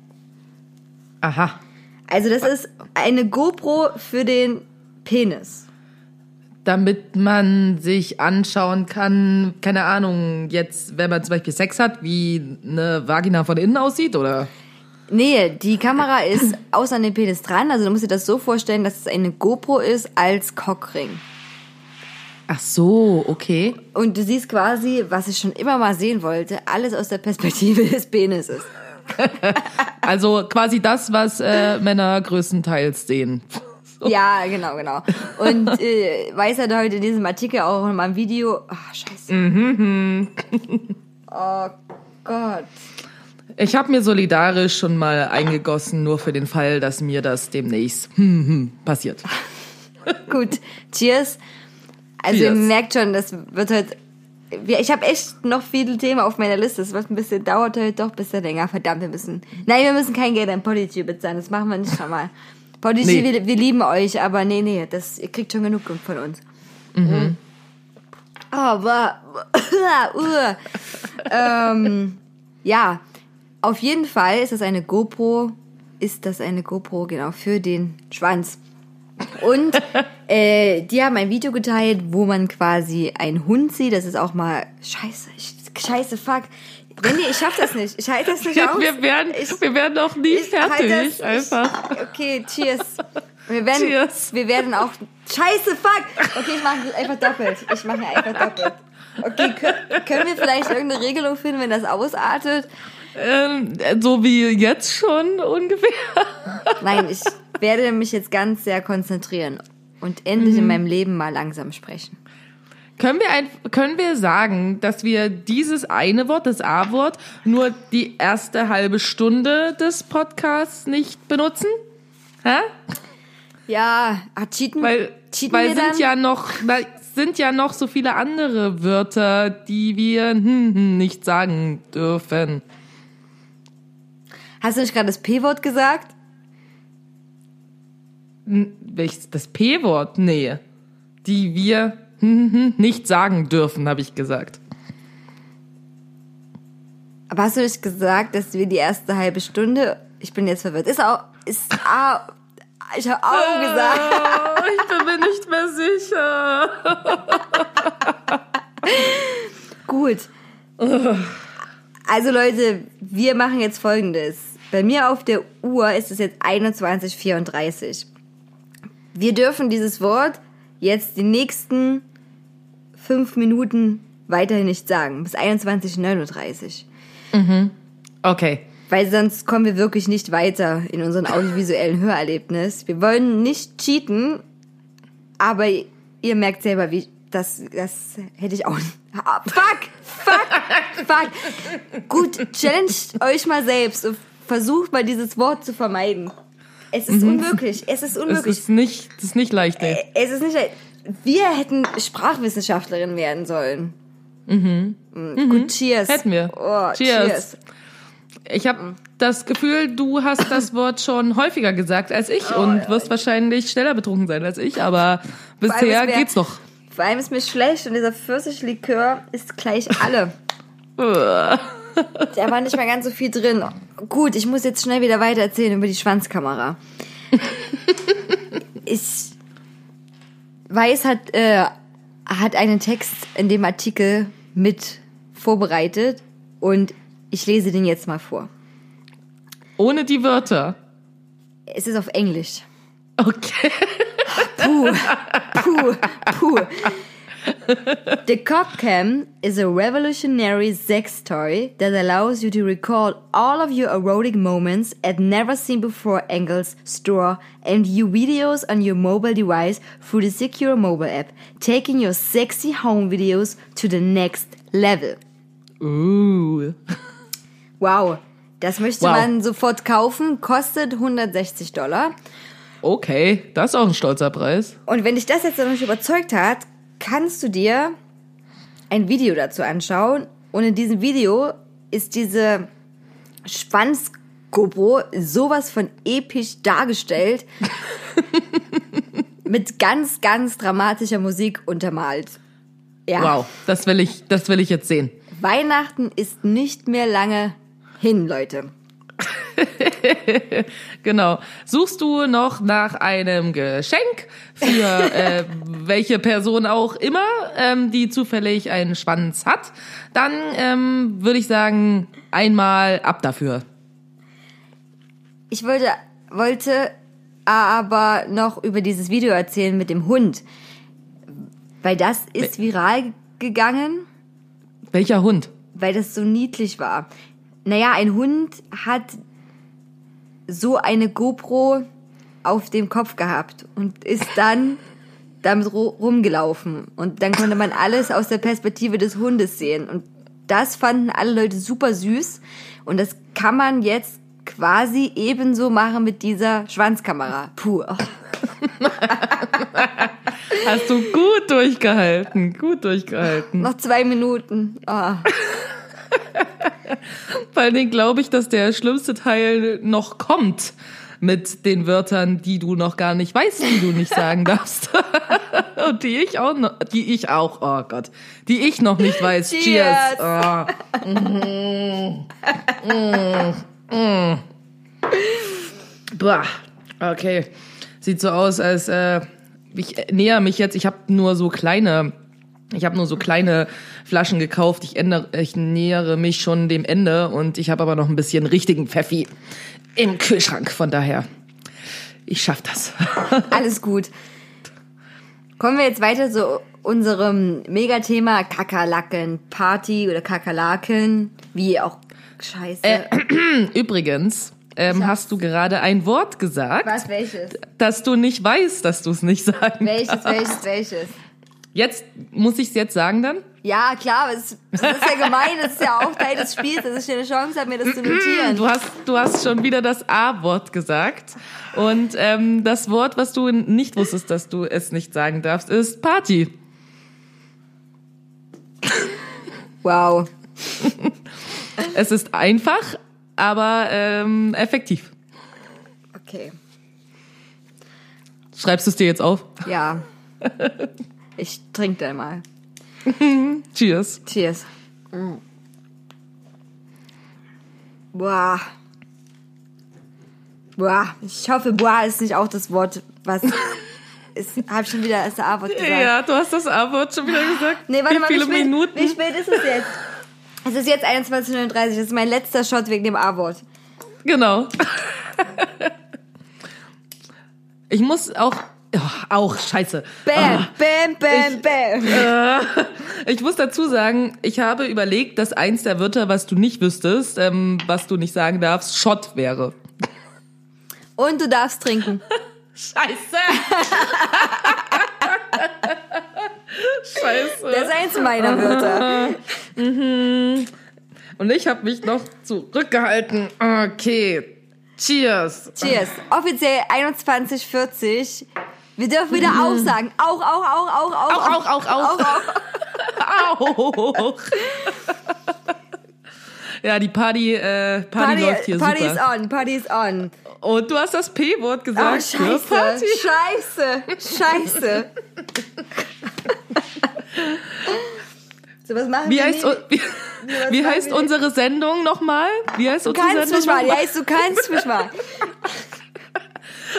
Aha. Also das ist eine GoPro für den Penis. Damit man sich anschauen kann, keine Ahnung, jetzt, wenn man zum Beispiel Sex hat, wie eine Vagina von innen aussieht, oder? Nee, die Kamera ist außer dem Penis dran. Also du musst dir das so vorstellen, dass es eine GoPro ist als Cockring. Ach so, okay. Und du siehst quasi, was ich schon immer mal sehen wollte, alles aus der Perspektive <laughs> des Penises. <laughs> also quasi das, was äh, Männer größtenteils sehen. <laughs> So. Ja, genau, genau. Und äh, Weiß hat heute in diesem Artikel auch in meinem Video. Ach, scheiße. Mhm. <laughs> oh Gott. Ich habe mir solidarisch schon mal eingegossen, nur für den Fall, dass mir das demnächst hm, hm, passiert. Gut, cheers. Also cheers. ihr merkt schon, das wird halt ich habe echt noch viele Themen auf meiner Liste. Es wird ein bisschen, dauert heute doch ein bisschen länger. Verdammt, wir müssen. Nein, wir müssen kein Geld an Podigy bezahlen. Das machen wir nicht schon mal. Podigy, nee. wir, wir, lieben euch, aber nee, nee, das, ihr kriegt schon genug von uns. Mhm. Oh, aber. uh, ähm, ja, auf jeden Fall ist das eine GoPro. Ist das eine GoPro, genau, für den Schwanz. Und äh, die haben ein Video geteilt, wo man quasi einen Hund sieht. Das ist auch mal scheiße, scheiße, fuck. Randy, ich schaff das nicht. Ich halte das nicht aus. Wir werden, ich, wir werden auch nie fertig. das- einfach. Ich, okay, cheers. Wir werden, Cheers. wir werden auch. Scheiße, fuck! Okay, ich mache einfach doppelt. Ich mache einfach doppelt. Okay, können, können wir vielleicht irgendeine Regelung finden, wenn das ausartet? Ähm, so wie jetzt schon ungefähr. Nein, ich werde mich jetzt ganz sehr konzentrieren und endlich Mhm. in meinem Leben mal langsam sprechen. Können wir, ein, können wir sagen, dass wir dieses eine Wort, das A-Wort, nur die erste halbe Stunde des Podcasts nicht benutzen? Hä? Ja, ah, cheaten, Weil, cheaten weil wir sind dann? ja noch, weil sind ja noch so viele andere Wörter, die wir hm, hm, nicht sagen dürfen. Hast du nicht gerade das P-Wort gesagt? Welches, das P-Wort? Nee. Die wir hm, <laughs> hm, nicht sagen dürfen, habe ich gesagt. Aber hast du nicht gesagt, dass wir die erste halbe Stunde. Ich bin jetzt verwirrt. Ist auch. Ist A. Ich habe auch gesagt. Oh, <laughs> ich bin mir nicht mehr sicher. <laughs> Gut. Also Leute, wir machen jetzt folgendes. Bei mir auf der Uhr ist es jetzt 21.34. Wir dürfen dieses Wort jetzt die nächsten fünf Minuten weiterhin nicht sagen. Bis 21.39. Okay. Weil sonst kommen wir wirklich nicht weiter in unserem audiovisuellen <laughs> Hörerlebnis. Wir wollen nicht cheaten, aber ihr merkt selber, wie das, das hätte ich auch nicht. <laughs> Fuck! Fuck! Fuck! Gut, challenged euch mal selbst und versucht mal dieses Wort zu vermeiden. Es ist unmöglich. Es ist Es unmöglich. ist nicht, es ist nicht leicht, ey. Es ist nicht. Wir hätten Sprachwissenschaftlerin werden sollen. Mhm. Gut, cheers. Hätten wir. Oh, Cheers. cheers. Ich habe das Gefühl, du hast das <laughs> Wort schon häufiger gesagt als ich und wirst wahrscheinlich schneller betrunken sein als ich, aber bisher es wär- geht's noch. Vor allem ist mir schlecht und dieser Pfirsichlikör ist gleich alle. <laughs> Da war nicht mehr ganz so viel drin. Gut, ich muss jetzt schnell wieder weiter erzählen über die Schwanzkamera. Ich weiß, hat, äh, hat einen Text in dem Artikel mit vorbereitet und ich lese den jetzt mal vor. Ohne die Wörter. Es ist auf Englisch. Okay. Puh, puh, puh. The cockcam is a revolutionary sex toy that allows you to recall all of your erotic moments at never seen before angles, store, and view videos on your mobile device through the secure mobile app, taking your sexy home videos to the next level. Uh. Wow, das möchte Wow. man sofort kaufen, kostet 160 Dollar. Okay, das ist auch ein stolzer Preis. Und wenn dich das jetzt noch nicht überzeugt hat, kannst du dir ein Video dazu anschauen. Und in diesem Video ist diese Schwanz-GoPro sowas von episch dargestellt. <laughs> mit ganz, ganz dramatischer Musik untermalt. Ja. Wow, das will ich, das will ich jetzt sehen. Weihnachten ist nicht mehr lange hin, Leute. <laughs> Genau. Suchst du noch nach einem Geschenk für äh, <laughs> welche Person auch immer, ähm, die zufällig einen Schwanz hat, dann ähm, würde ich sagen, einmal ab dafür. Ich wollte, wollte aber noch über dieses Video erzählen mit dem Hund. Weil das ist viral gegangen, Welcher Hund? weil das so niedlich war. Naja, ein Hund hat so eine GoPro auf dem Kopf gehabt und ist dann damit ru- rumgelaufen. Und dann konnte man alles aus der Perspektive des Hundes sehen. Und das fanden alle Leute super süß. Und das kann man jetzt quasi ebenso machen mit dieser Schwanzkamera. Puh. <laughs> Hast du gut durchgehalten, gut durchgehalten. Noch zwei Minuten. Oh. <laughs> Vor allen Dingen glaube ich, dass der schlimmste Teil noch kommt mit den Wörtern, die du noch gar nicht weißt, die du nicht sagen darfst. <laughs> Und die ich auch noch, die ich auch, oh Gott, die ich noch nicht weiß. Cheers. Cheers. Oh. Mhm. Mhm. Mhm. Boah. Okay. Sieht so aus, als äh, ich näher mich jetzt, ich habe nur so kleine Ich habe nur so kleine Flaschen gekauft. Ich, ändere, ich nähere mich schon dem Ende und ich habe aber noch ein bisschen richtigen Pfeffi im Kühlschrank. Von daher, ich schaff das. <laughs> Alles gut. Kommen wir jetzt weiter zu unserem Megathema Kakerlaken Party oder Kakerlaken, wie auch Scheiße. <clears throat> Übrigens, ähm, hast du gerade ein Wort gesagt, Was welches? dass du nicht weißt, dass du es nicht sagen Welches, welches, welches? Jetzt muss ich es jetzt sagen dann? Ja, klar, es, das ist ja gemein, das ist ja auch Teil des Spiels, dass ich dir eine Chance habe, mir das zu notieren. Du hast, du hast schon wieder das A-Wort gesagt. Und ähm, das Wort, was du nicht wusstest, dass du es nicht sagen darfst, ist Party. Wow. <laughs> Es ist einfach, aber ähm, effektiv. Okay. Schreibst du es dir jetzt auf? Ja. <laughs> Ich trinke dann mal. <laughs> Cheers. Cheers. Mm. Boah. Boah. Ich hoffe, boah ist nicht auch das Wort, was. <laughs> Ich hab schon wieder das A-Wort gesagt. Ja, du hast das A-Wort schon wieder gesagt. Nee, warte Wie mal, viele wie spät, Minuten? wie spät ist es jetzt? Es ist jetzt 21.39 Das ist mein letzter Shot wegen dem A-Wort. Genau. <laughs> Ich muss auch. Oh, auch, scheiße. Bam, bam, bam, bam. <laughs> Ich muss dazu sagen, ich habe überlegt, dass eins der Wörter, was du nicht wüsstest, ähm, was du nicht sagen darfst, Shot wäre. Und du darfst trinken. <laughs> Scheiße! <laughs> Scheiße. Das ist eins meiner Wörter. Und ich habe mich noch zurückgehalten. Okay. Cheers. Cheers. Offiziell 21.40 Wir dürfen wieder auch sagen. Auch, auch, auch, auch, auch. Auch, auch, auch, auch. auch. Auch. <laughs> Ja, die Party, äh, Party, läuft hier Party super. is on, Party is on. Und du hast das P-Wort Oh, gesagt. für scheiße, Party. scheiße, scheiße. so, was machen Wie wir heißt, wie, wie heißt unsere Sendung nochmal? Wie heißt Du unsere Sendung mich mal, nochmal? ja, du kannst mich mal. <laughs>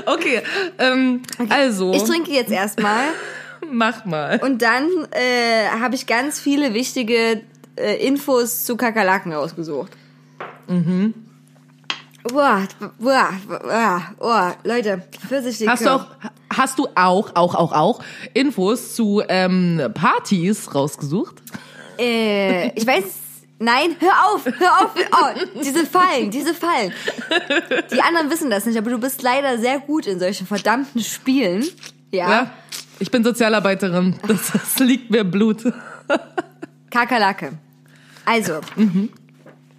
Okay, ähm, also, Ich trinke jetzt erstmal <laughs> mach mal. und dann äh, habe ich ganz viele wichtige äh, Infos zu Kakerlaken rausgesucht. Mhm. Boah, boah, boah, boah, Leute, Pfirsichlikör. Hast du auch, hast du auch, auch, auch, auch Infos zu ähm, Partys rausgesucht? Äh, ich weiß, nein, hör auf, hör auf, oh, diese Fallen, diese Fallen. Die anderen wissen das nicht, aber du bist leider sehr gut in solchen verdammten Spielen. Ja. Ja. Ich bin Sozialarbeiterin. Das, das liegt mir Blut. Kakerlake. Also,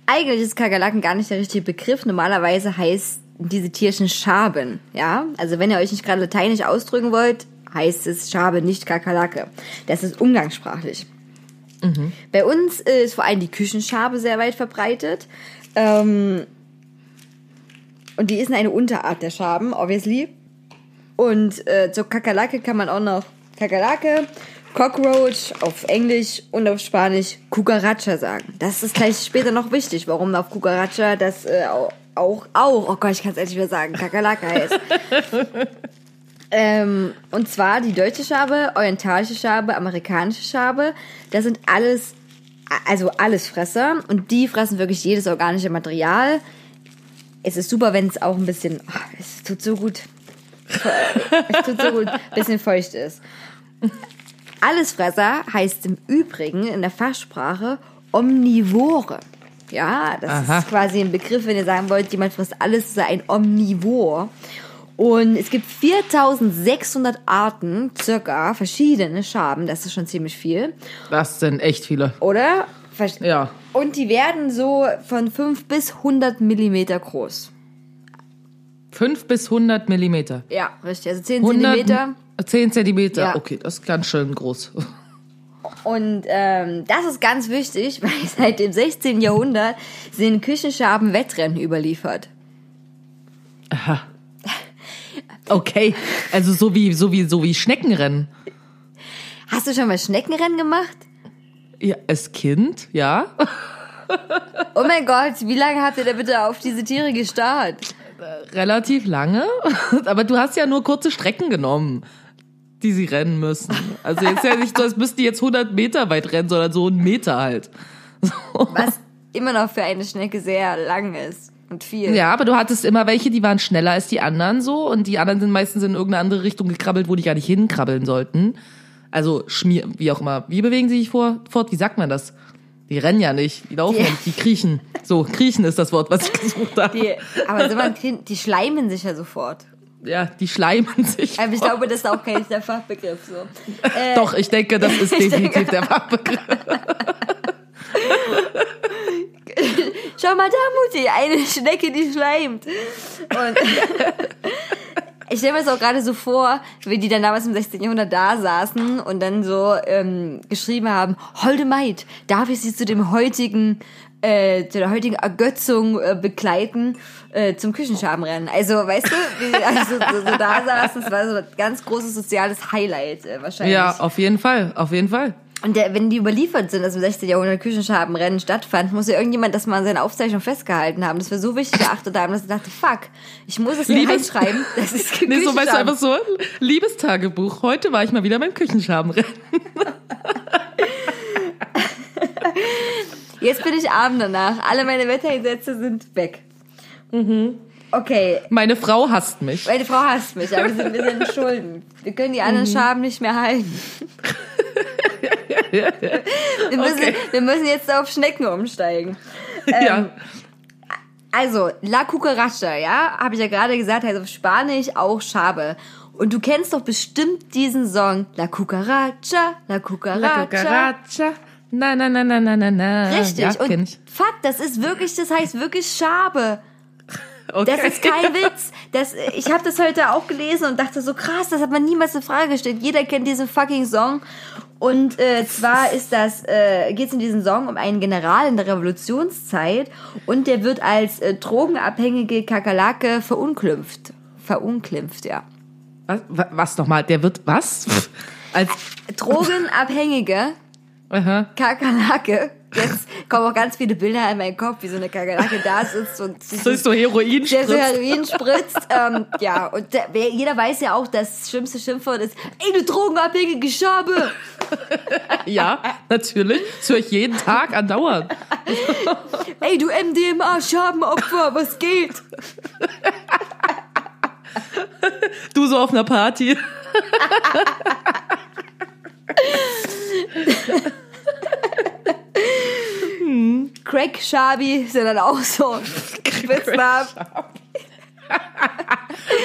eigentlich ist Kakerlaken gar nicht der richtige Begriff. Normalerweise heißt diese Tierchen Schaben. Ja, also wenn ihr euch nicht gerade lateinisch ausdrücken wollt, heißt es Schabe, nicht Kakerlake. Das ist umgangssprachlich. Bei uns ist vor allem die Küchenschabe sehr weit verbreitet. Ähm, und die ist eine Unterart der Schaben, obviously. Und äh, zur Kakerlake kann man auch noch Kakerlake, Cockroach auf Englisch und auf Spanisch Cucaracha sagen. Das ist gleich später noch wichtig, warum auf Cucaracha das äh, auch, auch, auch, oh Gott, ich kann es endlich wieder sagen, Kakerlake heißt. <laughs> ähm, und zwar die deutsche Schabe, orientalische Schabe, amerikanische Schabe. Das sind alles, also alles Fresser. Und die fressen wirklich jedes organische Material. Es ist super, wenn es auch ein bisschen, oh, es tut so gut. Es tut so gut, ein bisschen feucht ist. Allesfresser heißt im Übrigen in der Fachsprache Omnivore. Ja, das Aha. ist quasi ein Begriff, wenn ihr sagen wollt, jemand frisst alles, ist er ein Omnivor. Und es gibt 4600 Arten, circa, verschiedene Schaben. Das ist schon ziemlich viel. Das sind echt viele. Oder? Ver- Ja. Und die werden so von 5 bis 100 Millimeter groß. 5 bis 100 Millimeter. Ja, richtig. Also 10 100, Zentimeter. 10 Zentimeter. Ja. Okay, das ist ganz schön groß. Und ähm, das ist ganz wichtig, <laughs> weil seit dem 16. Jahrhundert sind Küchenschaben Wettrennen überliefert. Aha. Okay, also so wie, so wie, so wie Schneckenrennen. Hast du schon mal Schneckenrennen gemacht? Ja, als Kind, ja. Oh mein Gott, wie lange habt ihr da bitte auf diese Tiere gestarrt? Relativ lange. Aber du hast ja nur kurze Strecken genommen. die sie rennen müssen. Also jetzt ja nicht so, als müssten die jetzt 100 Meter weit rennen, sondern so einen Meter halt. So. Was immer noch für eine Schnecke sehr lang ist und viel. Ja, aber du hattest immer welche, die waren schneller als die anderen so und die anderen sind meistens in irgendeine andere Richtung gekrabbelt, wo die gar nicht hinkrabbeln sollten. Also schmier, wie auch immer. Wie bewegen sie sich vor, fort? Wie sagt man das? Die rennen ja nicht, die laufen Die- ja nicht, die kriechen. So, kriechen ist das Wort, was ich gesucht habe. Die, aber so man, die schleimen sich ja sofort. ja, die schleimen sich. Aber ich glaube, das ist auch kein der Fachbegriff so. Äh, Doch, ich denke, das ist <laughs> definitiv der Fachbegriff. <laughs> <laughs> Schau mal da, Mutti, eine Schnecke, die schleimt. Und <laughs> ich stelle mir das auch gerade so vor, wie die dann damals im 16. Jahrhundert da saßen und dann so ähm, geschrieben haben, Holde Maid, darf ich sie zu dem heutigen äh, zu der heutigen Ergötzung äh, begleiten äh, zum Küchenschabenrennen. Also, weißt du, wie sie also, so, so da saßen, das war so ein ganz großes soziales Highlight äh, wahrscheinlich. Ja, auf jeden Fall, auf jeden Fall. Und der, wenn die überliefert sind, dass im 16. Jahrhundert Küchenschabenrennen stattfand, muss ja irgendjemand das mal in seiner Aufzeichnung festgehalten haben. Das wir so wichtig geachtet haben, dass ich dachte, fuck, ich muss es hier Liebes- reinschreiben. Das ist <laughs> Nee, so weißt du einfach so, Liebestagebuch. Heute war ich mal wieder beim Küchenschabenrennen. <laughs> Jetzt bin ich arm danach. Alle meine Wettergesetze sind weg. Okay, Meine Frau hasst mich. meine Frau hasst mich, aber wir sind, wir sind Schulden. Wir können die anderen Schaben nicht mehr halten. <laughs> Wir müssen, Okay. wir müssen jetzt auf Schnecken umsteigen. <laughs> ja. Also, La Cucaracha, ja, habe ich ja gerade gesagt, heißt auf Spanisch auch Schabe. Und du kennst doch bestimmt diesen Song La Cucaracha, La Cucaracha. La cucaracha. Na, na, na, na, na, na, na. Richtig. Ja, und ich. fuck, das ist wirklich, das heißt wirklich Schabe. Okay. Das ist kein Witz. Das, ich habe das heute auch gelesen und dachte so krass, das hat man niemals in Frage gestellt. Jeder kennt diesen fucking Song. Und äh, zwar ist das, äh, geht es in diesem Song um einen General in der Revolutionszeit und der wird als äh, drogenabhängige Kakerlake verunglimpft. Verunglimpft, ja. Was, wa- was nochmal? Der wird was? <laughs> Als, Drogenabhängige aha. Kakerlake. Jetzt kommen auch ganz viele Bilder in meinen Kopf, wie so eine Kakerlake da sitzt und sich So ist so Heroin der so spritzt. Heroin spritzt. <laughs> ähm, ja, und der, jeder weiß ja auch, das schlimmste Schimpfwort ist, ey, du drogenabhängige Schabe. <laughs> Ja, natürlich. Das höre ich jeden Tag andauernd. <laughs> Ey, du MDMA-Schabenopfer, was geht? Du so auf einer Party. Crack-Schabi sind dann auch so Spitznamen. <laughs>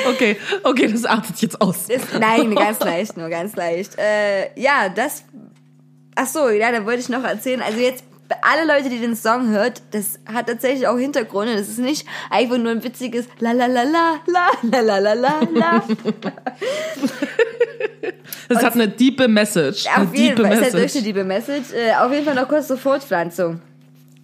Okay, okay, das artet jetzt aus. Ist, nein, ganz leicht, nur ganz leicht. Äh, ja, das. Ach so, ja, da wollte ich noch erzählen. Also jetzt alle Leute, die den Song hört, das hat tatsächlich auch Hintergründe. Das ist nicht einfach nur ein witziges La la la la la la la la la. Das hat eine diepe Message. Eine Auf jeden diepe Fall ist halt Message. wirklich die liebe Message. Äh, auf jeden Fall noch kurz zur Fortpflanzung.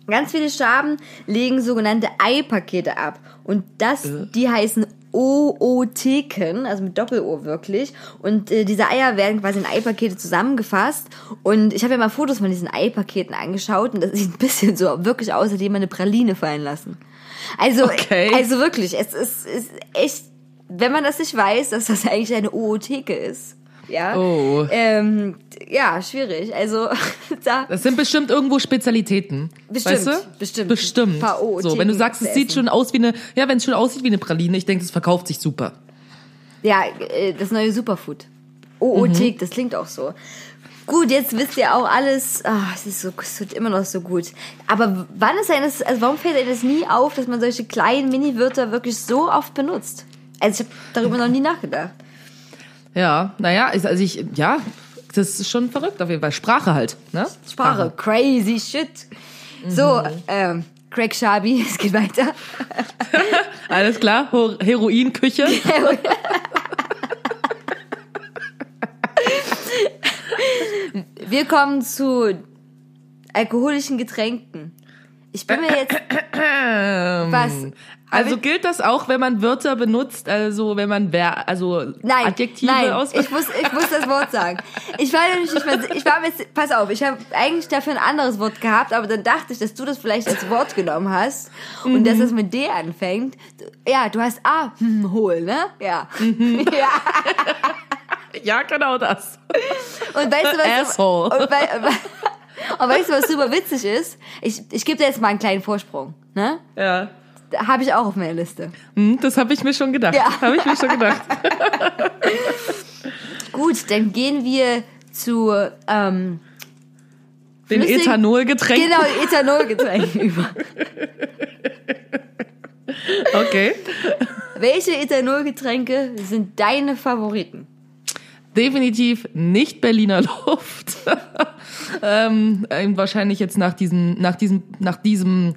Ganz viele Schaben legen sogenannte Eipakete ab. Und das, die heißen Ootheken, also mit Doppel-O wirklich. Und äh, diese Eier werden quasi in Eipakete zusammengefasst. Und ich habe ja mal Fotos von diesen Eipaketen angeschaut und das <laughs> sieht ein bisschen so wirklich aus, als hätte jemand eine Praline fallen lassen. Also, Okay. also wirklich, es ist, ist echt, wenn man das nicht weiß, dass das eigentlich eine Ootheke ist. Ja. Oh. Ähm, ja, schwierig. Also, <laughs> da. Das sind bestimmt irgendwo Spezialitäten. Bestimmt, weißt du? bestimmt. Bestimmt. Ein paar O- so, wenn du sagst, es sieht schon aus wie eine, ja, wenn es schon aussieht wie eine Praline, ich denke, es verkauft sich super. Ja, äh, das neue Superfood. Oothek, Mhm. das klingt auch so. Gut, jetzt wisst ihr auch alles. Ah, es ist so, es wird immer noch so gut. Aber wann ist einem das, also warum fällt einem das nie auf, dass man solche kleinen Mini-Wörter wirklich so oft benutzt? Also ich habe darüber noch nie nachgedacht. Ja, naja, also ich, ja, das ist schon verrückt auf jeden Fall. Sprache halt, ne? Sprache, crazy shit. So, ähm, Craig Shabi, <laughs> es geht weiter. <laughs> Alles klar, Heroinküche. <laughs> Wir kommen zu alkoholischen Getränken. Ich bin mir jetzt. Was? Also gilt das auch, wenn man Wörter benutzt, also wenn man wer, also Nein, Adjektive nein, ich muss, ich muss das Wort sagen. Ich war nämlich nicht mehr, ich war jetzt- pass auf, ich habe eigentlich dafür ein anderes Wort gehabt, aber dann dachte ich, dass du das vielleicht als Wort genommen hast und dass es mit D anfängt. Ja, du hast A, hm, hohl, ne? Ja. Mhm. <laughs> ja. Ja, genau das. Und weißt du, was, Asshole. und, wei- und weißt du, was super witzig ist? Ich, ich gebe dir jetzt mal einen kleinen Vorsprung. Ne? Ja. Habe ich auch auf meiner Liste. Hm, das habe ich mir schon gedacht. Ja. Habe ich mir schon gedacht. <laughs> Gut, dann gehen wir zu ähm, Den Flüssig- Ethanolgetränk. genau Ethanolgetränken <laughs> über. Okay. Welche Ethanolgetränke sind deine Favoriten? Definitiv nicht Berliner Luft. <laughs> ähm, ähm, wahrscheinlich jetzt nach diesem, nach diesem, nach diesem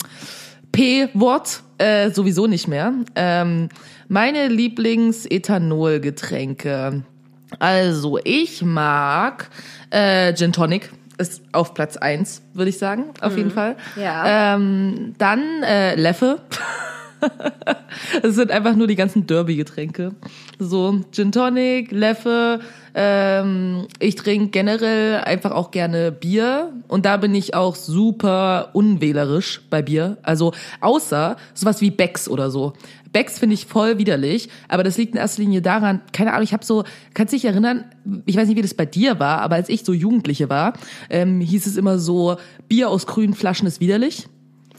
P-Wort äh, sowieso nicht mehr. Ähm, meine Lieblings-Ethanolgetränke. Also, ich mag äh, Gin Tonic. Ist auf Platz eins, würde ich sagen, auf jeden Fall. Ja. Ähm, dann äh, Leffe. <laughs> Es sind einfach nur die ganzen Derby-Getränke. So Gin Tonic, Leffe. Ähm, ich trinke generell einfach auch gerne Bier. Und da bin ich auch super unwählerisch bei Bier. Also außer sowas wie Becks oder so. Becks finde ich voll widerlich, aber das liegt in erster Linie daran, keine Ahnung, ich habe so, kannst dich erinnern, ich weiß nicht, wie das bei dir war, aber als ich so Jugendliche war, ähm, hieß es immer so, Bier aus grünen Flaschen ist widerlich.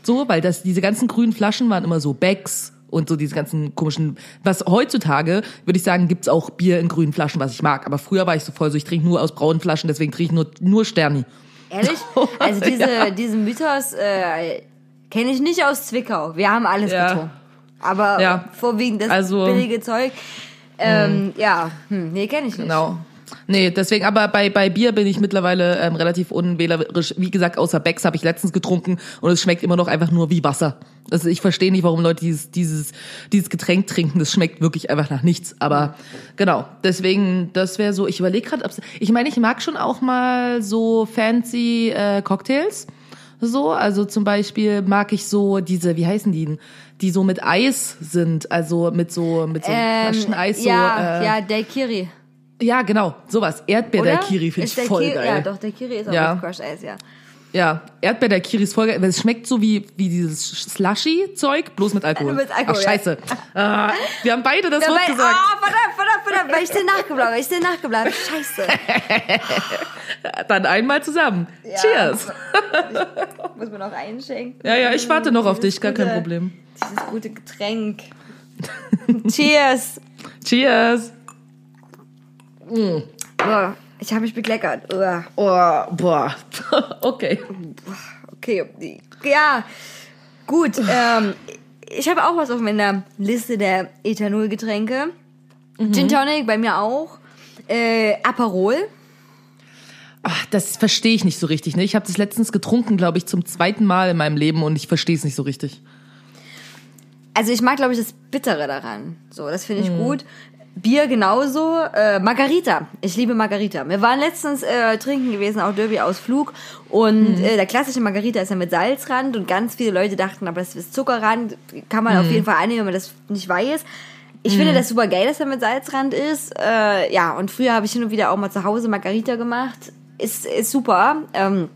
So, weil das, diese ganzen grünen Flaschen waren immer so Becks und so diese ganzen komischen, was heutzutage, würde ich sagen, gibt's auch Bier in grünen Flaschen, was ich mag. Aber früher war ich so voll so, ich trinke nur aus braunen Flaschen, deswegen trinke ich nur, nur Sterni. Ehrlich? <laughs> Also <laughs> diese, diesen Mythos äh, kenne ich nicht aus Zwickau. Wir haben alles Ja. getrunken. Aber Ja. vorwiegend das Also- billige Zeug. Ähm, Ja, hm, nee, kenne ich nicht. Genau. Nee, deswegen, aber bei, bei Bier bin ich mittlerweile ähm, relativ unwählerisch. Wie gesagt, außer Becks habe ich letztens getrunken und es schmeckt immer noch einfach nur wie Wasser. Also ich verstehe nicht, warum Leute dieses, dieses, dieses Getränk trinken. Das schmeckt wirklich einfach nach nichts. Aber genau, deswegen, das wäre so, ich überlege gerade, ich meine, ich mag schon auch mal so fancy äh, Cocktails. So, also zum Beispiel mag ich so diese, wie heißen die denn? Die so mit Eis sind, also mit so, mit so Ähm, Flascheneis, so, ja, äh, ja, Daiquiri. Ja, genau, sowas. Erdbeer Oder? der Kiri finde ich voll Daiquiri- geil. Ja, doch, Daiquiri ist auch Ja. auf Crush Eis, ja. Ja, Erdbeer der Kiri ist voll geil. Es schmeckt so wie, wie dieses Slushy-Zeug, bloß mit Alkohol. Mit Alkohol, Ach, ja. scheiße. Ah, wir haben beide das Wort gesagt. ah, verdammt, verdammt, verdammt, weil ich dir nachgeblasen, weil ich dir nachgeblasen. Scheiße. <laughs> Dann einmal zusammen. Cheers. Muss man noch einschenken. Ja, ja, ich warte noch auf Dieses dich, gar kein gute- Problem. Dieses gute Getränk. Cheers. <laughs> Cheers. Oh, ich habe mich bekleckert. Oh, Oh, boah. <laughs> Okay. okay. Ja, gut. Ähm, ich habe auch was auf meiner Liste der Ethanolgetränke. Mhm. Gin Tonic bei mir auch. Äh, Aperol. Ach, das verstehe ich nicht so richtig. Ne? Ich habe das letztens getrunken, glaube ich, zum zweiten Mal in meinem Leben und ich verstehe es nicht so richtig. Also ich mag, glaube ich, das Bittere daran. So, das finde ich Mhm. gut. Bier genauso. Äh, Margarita. Ich liebe Margarita. Wir waren letztens äh, trinken gewesen, auch Derby-Ausflug. Und Mhm. äh, der klassische Margarita ist ja mit Salzrand. Und ganz viele Leute dachten, aber das ist Zuckerrand. Kann man Mhm. auf jeden Fall annehmen, wenn man das nicht weiß. Ich finde das super geil, dass er mit Salzrand ist. Äh, ja, und früher habe ich hin und wieder auch mal zu Hause Margarita gemacht. Ist, ist super. Ähm,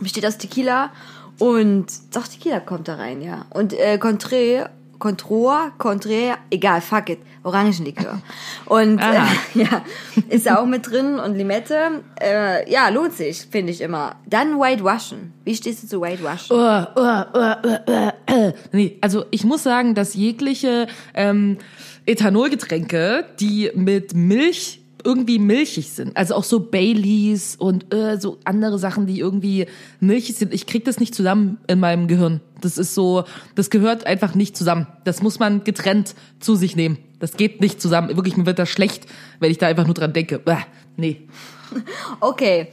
besteht aus Tequila und doch Tequila kommt da rein, ja. Und äh, Contré, Contror, Contré, egal, fuck it, Orangenlikör. Und äh, <laughs> ja, ist auch mit drin und Limette. Äh, ja, lohnt sich, finde ich immer. Dann White Russian. Wie stehst du zu White Russian? Oh, oh, oh. Nee, also ich muss sagen, dass jegliche ähm, Ethanolgetränke, die mit Milch irgendwie milchig sind, also auch so Baileys und äh, so andere Sachen, die irgendwie milchig sind, ich krieg das nicht zusammen in meinem Gehirn. Das ist so, das gehört einfach nicht zusammen. Das muss man getrennt zu sich nehmen. Das geht nicht zusammen. Wirklich, mir wird das schlecht, wenn ich da einfach nur dran denke. Bäh, nee. <laughs> Okay,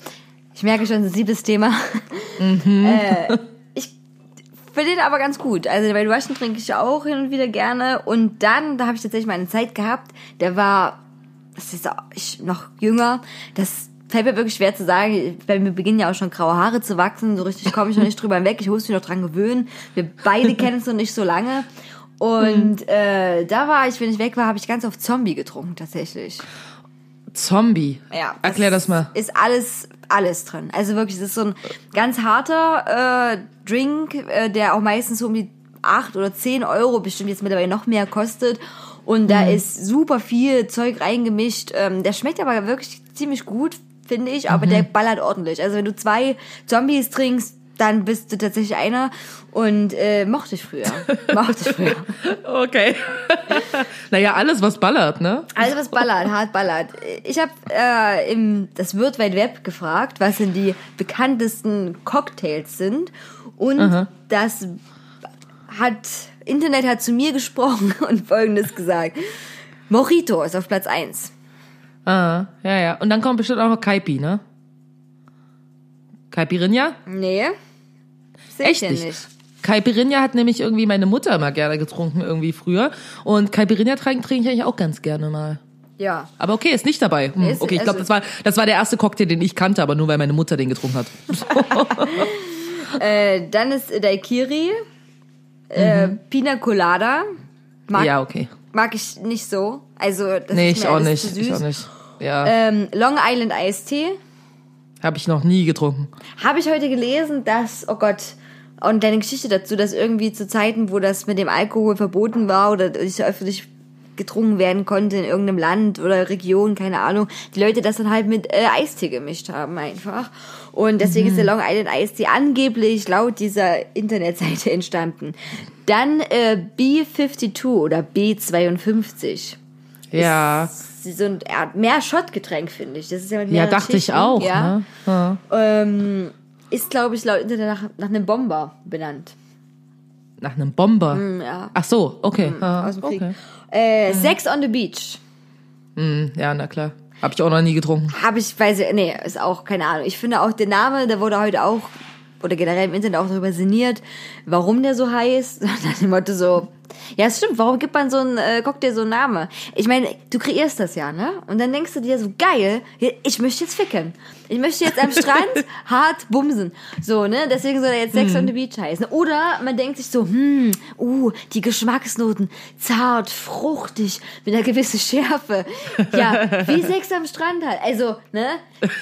ich merke schon, sensibles Thema. Mhm. äh, ich finde den aber ganz gut. Also White Russian trinke ich auch hin und wieder gerne. Und dann, da habe ich tatsächlich mal eine Zeit gehabt, der war, das ist auch ich noch jünger, das fällt mir wirklich schwer zu sagen. Bei mir beginnen ja auch schon graue Haare zu wachsen. So richtig komme ich noch nicht drüber hinweg. Ich muss mich noch dran gewöhnen. Wir beide kennen es noch nicht so lange. Und äh, da war ich, wenn ich weg war, habe ich ganz oft Zombie getrunken tatsächlich. Zombie. Ja. Erklär das mal. Ist alles, alles drin. Also wirklich, es ist so ein ganz harter äh, Drink, äh, der auch meistens so um die 8 oder 10 Euro bestimmt jetzt mittlerweile noch mehr kostet. Und da ist super viel Zeug reingemischt. Ähm, der schmeckt aber wirklich ziemlich gut, finde ich, aber der ballert ordentlich. Also wenn du zwei Zombies trinkst, dann bist du tatsächlich einer und äh, mochte ich früher. <laughs> Mochte ich früher. Okay. <laughs> naja, alles, was ballert, ne? Also was ballert, hart ballert. Ich habe äh, im das World Wide Web gefragt, was denn die bekanntesten Cocktails sind und das hat Internet hat zu mir gesprochen <laughs> und folgendes gesagt. Mojito ist auf Platz 1. Ah, ja, ja. Und dann kommt bestimmt auch noch Kaipi, ne? Caipirinha? Nee. Sehe ich Echt nicht. nicht. Caipirinha hat nämlich irgendwie meine Mutter immer gerne getrunken, irgendwie früher. Und Caipirinha trinke trinke ich eigentlich auch ganz gerne mal. Ja. Aber okay, ist nicht dabei. Hm, Ist- okay, ich glaube, also- das war, das war der erste Cocktail, den ich kannte, aber nur weil meine Mutter den getrunken hat. <laughs> <laughs> Äh, dann ist Daiquiri. Äh, Pina Colada. Mag, Mhm. ja, okay. mag ich nicht so. Also, das Nee, ist ich auch nicht. zu Ich süß. auch nicht. Ja, Ähm, Long Island Eistee. habe ich noch nie getrunken. Habe ich heute gelesen, dass, oh Gott, und deine Geschichte dazu, dass irgendwie zu Zeiten, wo das mit dem Alkohol verboten war oder nicht öffentlich getrunken werden konnte in irgendeinem Land oder Region, keine Ahnung, die Leute das dann halt mit äh, Eistee gemischt haben einfach. Und deswegen ist der Long Island Eistee angeblich laut dieser Internetseite <laughs> entstanden. Dann äh, B52 oder B52. Ja, Ist so ein mehr Schottgetränk, finde ich. Das ist ja mit ja, dachte ich Schichten, auch. ja. Ne? Ja. Ähm, ist, glaube ich, laut Internet nach, nach einem Bomber benannt. Nach einem Bomber. ja. Ach so, okay. Ah, Aus dem Krieg. okay. Äh, Sex on the Beach. Hm, ja, na klar. Habe ich auch noch nie getrunken. Habe ich, weiß ich, nee, ist auch keine Ahnung. Ich finde auch der Name, der wurde heute auch, oder generell im Internet auch darüber sinniert, warum der so heißt. <laughs> Nach dem Motto so, ja, es stimmt, warum gibt man so einen äh, Cocktail so einen Namen? Ich meine, du kreierst das ja, ne? Und dann denkst du dir so, geil, ich möchte jetzt ficken. Ich möchte jetzt am Strand <laughs> hart bumsen. So, ne? Deswegen soll er jetzt Sex on the Beach heißen. Oder man denkt sich so, hm, uh, die Geschmacksnoten, zart, fruchtig, mit einer gewissen Schärfe. Ja, <laughs> wie Sex am Strand halt. Also, ne?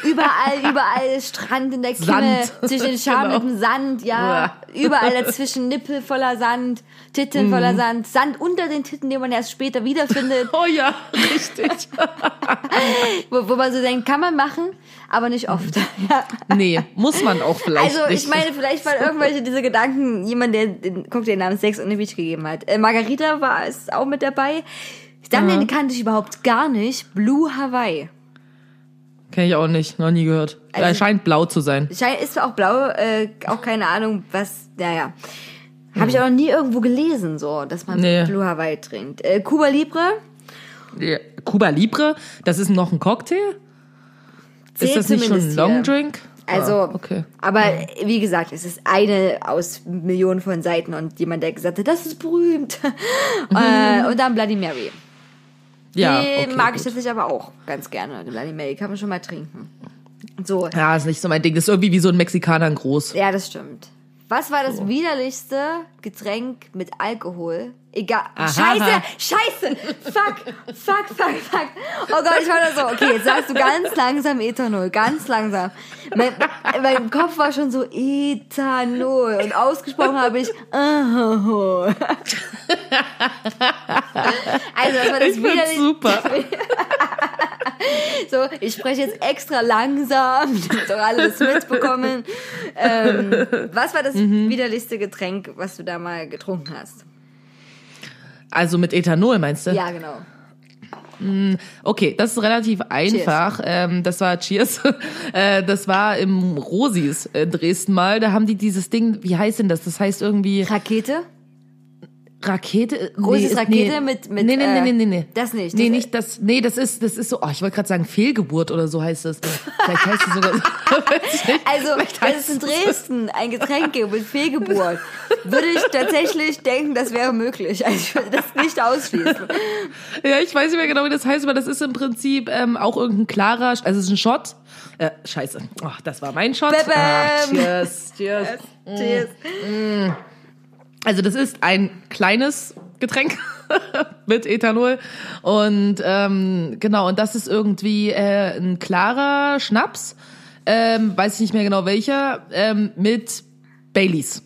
Überall, überall Strand in der Kimme, Sand. zwischen <laughs> den Scham Genau. mit dem Sand, ja. Überall dazwischen Nippel voller Sand, Titten voller Sand, Sand unter den Titten, den man erst später wiederfindet. <laughs> Oh ja, richtig. <laughs> wo, wo man so denkt, kann man machen, aber nicht oft. <laughs> Nee, muss man auch vielleicht Also nicht. ich meine, vielleicht waren irgendwelche diese Gedanken jemand, der den Cocktail namens Sex on the Beach gegeben hat. Äh, Margarita war ist auch mit dabei. Dann den kannte ich überhaupt gar nicht. Blue Hawaii. Kenn ich auch nicht, noch nie gehört. Also- er scheint blau zu sein. Scheint ist auch blau, äh, auch keine Ahnung, was. Naja. Habe ich auch noch nie irgendwo gelesen, so, dass man Nee. Blue Hawaii trinkt. Äh, Cuba Libre Ja, Cuba Libre, das ist noch ein Cocktail? zählt ist das nicht schon ein. Long Drink? Also, Ah, okay. aber wie gesagt, es ist eine aus Millionen von Seiten und jemand, der gesagt hat, das ist berühmt. <laughs> äh, und dann Bloody Mary. Ja, Die okay, mag ich gut. tatsächlich aber auch ganz gerne. Die Bloody Mary kann man schon mal trinken. So, Ja, ist nicht so mein Ding. Das ist irgendwie wie so ein Mexikaner in groß. ja, das stimmt. Was war das widerlichste Getränk mit Alkohol? Egal. Aha. Scheiße, scheiße. Fuck, fuck, fuck, fuck. Oh Gott, ich war da so, okay, jetzt sagst du ganz langsam Ethanol, ganz langsam. Mein, mein Kopf war schon so Ethanol und ausgesprochen habe ich Alkohol. Also, das war das Ich widerlichste. super. So, ich spreche jetzt extra langsam, damit doch alle das mitbekommen. Ähm, was war das Mhm. widerlichste Getränk, was du da mal getrunken hast? Also mit Ethanol meinst du? Ja, genau. Okay, das ist relativ einfach. Ähm, das war Cheers. <laughs> äh, das war im Rosis in Dresden mal. Da haben die dieses Ding, wie heißt denn das? Das heißt irgendwie Rakete? Rakete. Großes ist- Rakete mit- mit, Nee, nee, nee, äh, nee, nee, nee. das nicht. Nee, Das- nicht das. Nee, das ist, das ist so, oh, ich wollte gerade sagen Fehlgeburt oder so heißt das. Vielleicht heißt es sogar. <laughs> Also, heißt es in Dresden ein Getränk mit Fehlgeburt, <laughs> würde ich tatsächlich denken, das wäre möglich. Also ich würde das nicht ausschließen. Ja, ich weiß nicht mehr genau, wie das heißt, aber das ist im Prinzip ähm, auch irgendein klarer, also es ist ein Shot. Äh, scheiße. Oh, das war mein Shot. Bäm. Ah, cheers, cheers. Cheers. Also das ist ein kleines Getränk <laughs> mit Ethanol und ähm, genau und das ist irgendwie äh, ein klarer Schnaps, ähm, weiß ich nicht mehr genau welcher, ähm, mit Baileys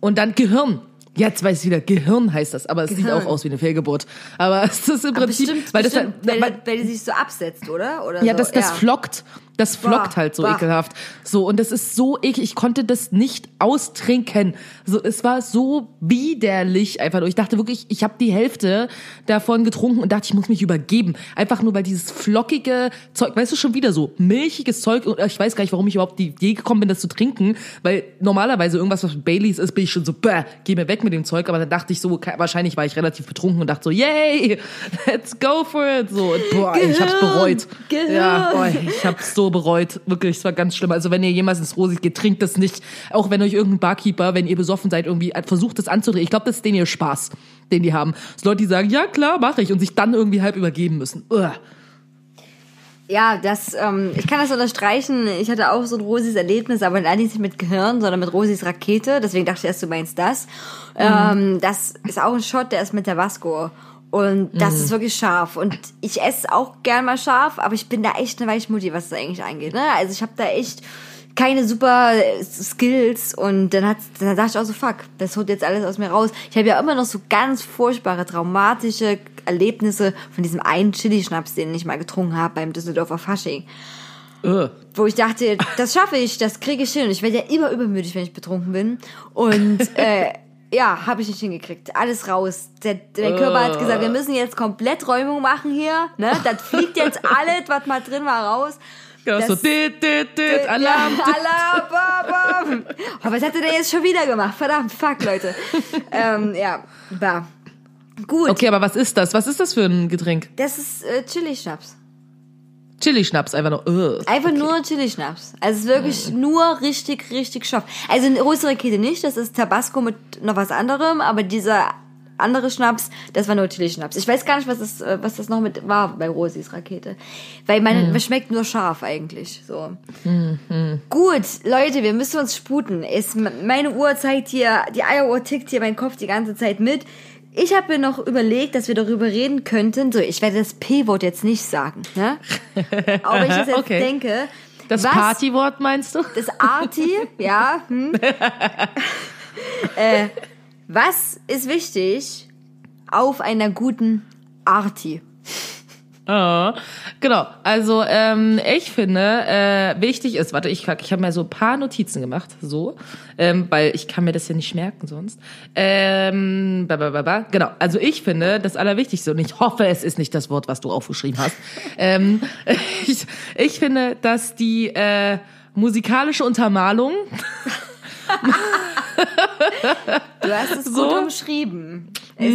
und dann Gehirn. Jetzt weiß ich wieder, Gehirn heißt das, aber es sieht Gehirn. auch aus wie eine Fehlgeburt. Aber <laughs> es ist im Prinzip, Bestimmt, weil das bestimmt, halt, weil, weil die sich so absetzt, oder? oder ja, so. das, das flockt. Das flockt Bah, halt so bah. ekelhaft. So, und das ist so eklig. Ich konnte das nicht austrinken. So, es war so widerlich einfach. Ich dachte wirklich, ich habe die Hälfte davon getrunken und dachte, ich muss mich übergeben. Einfach nur, weil dieses flockige Zeug, weißt du, schon wieder so milchiges Zeug. Und ich weiß gar nicht, warum ich überhaupt die Idee gekommen bin, das zu trinken. Weil normalerweise irgendwas, was Baileys ist, bin ich schon so, bäh, geh mir weg mit dem Zeug. Aber dann dachte ich so, wahrscheinlich war ich relativ betrunken und dachte so, yay, <laughs> let's go for it. So, und boah, ich hab's Gehirn, bereut. Gehirn. Ja, boah, ich hab's so bereut. Wirklich, es war ganz schlimm. Also wenn ihr jemals ins Rosi geht, trinkt das nicht. Auch wenn euch irgendein Barkeeper, wenn ihr besoffen seid, irgendwie versucht das anzudrehen. Ich glaube, das ist denen ihr Spaß, den die haben. So Leute, die sagen, ja klar, mache ich. Und sich dann irgendwie halb übergeben müssen. Uah. Ja, das, ähm, ich kann das unterstreichen. Ich hatte auch so ein Rosis Erlebnis, aber leider nicht mit Gehirn, sondern mit Rosis Rakete. Deswegen dachte ich erst, du meinst das. Ähm, das ist auch ein Shot, der ist mit Tabasco. Und das ist wirklich scharf. Und ich esse auch gern mal scharf, aber ich bin da echt eine Weichmutti, was das eigentlich angeht. Ne? Also ich habe da echt keine super Skills und dann hat dann dachte ich auch so fuck, das holt jetzt alles aus mir raus. Ich habe ja immer noch so ganz furchtbare traumatische Erlebnisse von diesem einen Chili-Schnaps, den ich mal getrunken habe beim Düsseldorfer Fasching, Uah. wo ich dachte, das schaffe ich, das kriege ich hin. Und ich werde ja immer übermütig, wenn ich betrunken bin und <laughs> äh, ja, habe ich nicht hingekriegt. Alles raus. Der, der Körper hat gesagt, wir müssen jetzt komplett Räumung machen hier. Ne? Das fliegt jetzt <laughs> alles, was mal drin war, raus. Genau, so, dit, dit, dit, Alarm. Ja, Alarm, bam, bam. <laughs> Oh, was hat er denn jetzt schon wieder gemacht? Verdammt, fuck, Leute. ähm, ja, bah. Gut, Okay, aber was ist das? Was ist das für ein Getränk? das ist äh, Chili-Schnaps. Chili-Schnaps, einfach nur. Ugh. Einfach nur Chili-Schnaps. Also es ist wirklich nur richtig, richtig scharf. Also eine rote Rakete nicht, das ist Tabasco mit noch was anderem, aber dieser andere Schnaps, das war nur Chili-Schnaps. Ich weiß gar nicht, was das, äh, was das noch mit war bei Rosis Rakete. Weil man, man schmeckt nur scharf eigentlich. So. Gut, Leute, wir müssen uns sputen. Es, meine Uhr zeigt hier, die Eieruhr tickt hier mein Kopf die ganze Zeit mit. Ich habe mir noch überlegt, dass wir darüber reden könnten. So, ich werde das P-Wort jetzt nicht sagen, ne? <laughs> Auch wenn ich das jetzt Okay. denke. Das Partywort meinst du? Das Arti, <laughs> ja. Hm. äh, was ist wichtig auf einer guten Arti? Ja, genau. Also ähm, ich finde, äh, wichtig ist, warte, ich, ich habe mir so ein paar Notizen gemacht, so, ähm, weil ich kann mir das ja nicht merken sonst. Ähm, ba, ba, ba, ba. Genau, also ich finde, das Allerwichtigste, und ich hoffe, es ist nicht das Wort, was du aufgeschrieben hast, ähm, <laughs> ich, ich finde, dass die äh, musikalische Untermalung <laughs> <laughs> <laughs> Du hast es So? gut umschrieben. Es,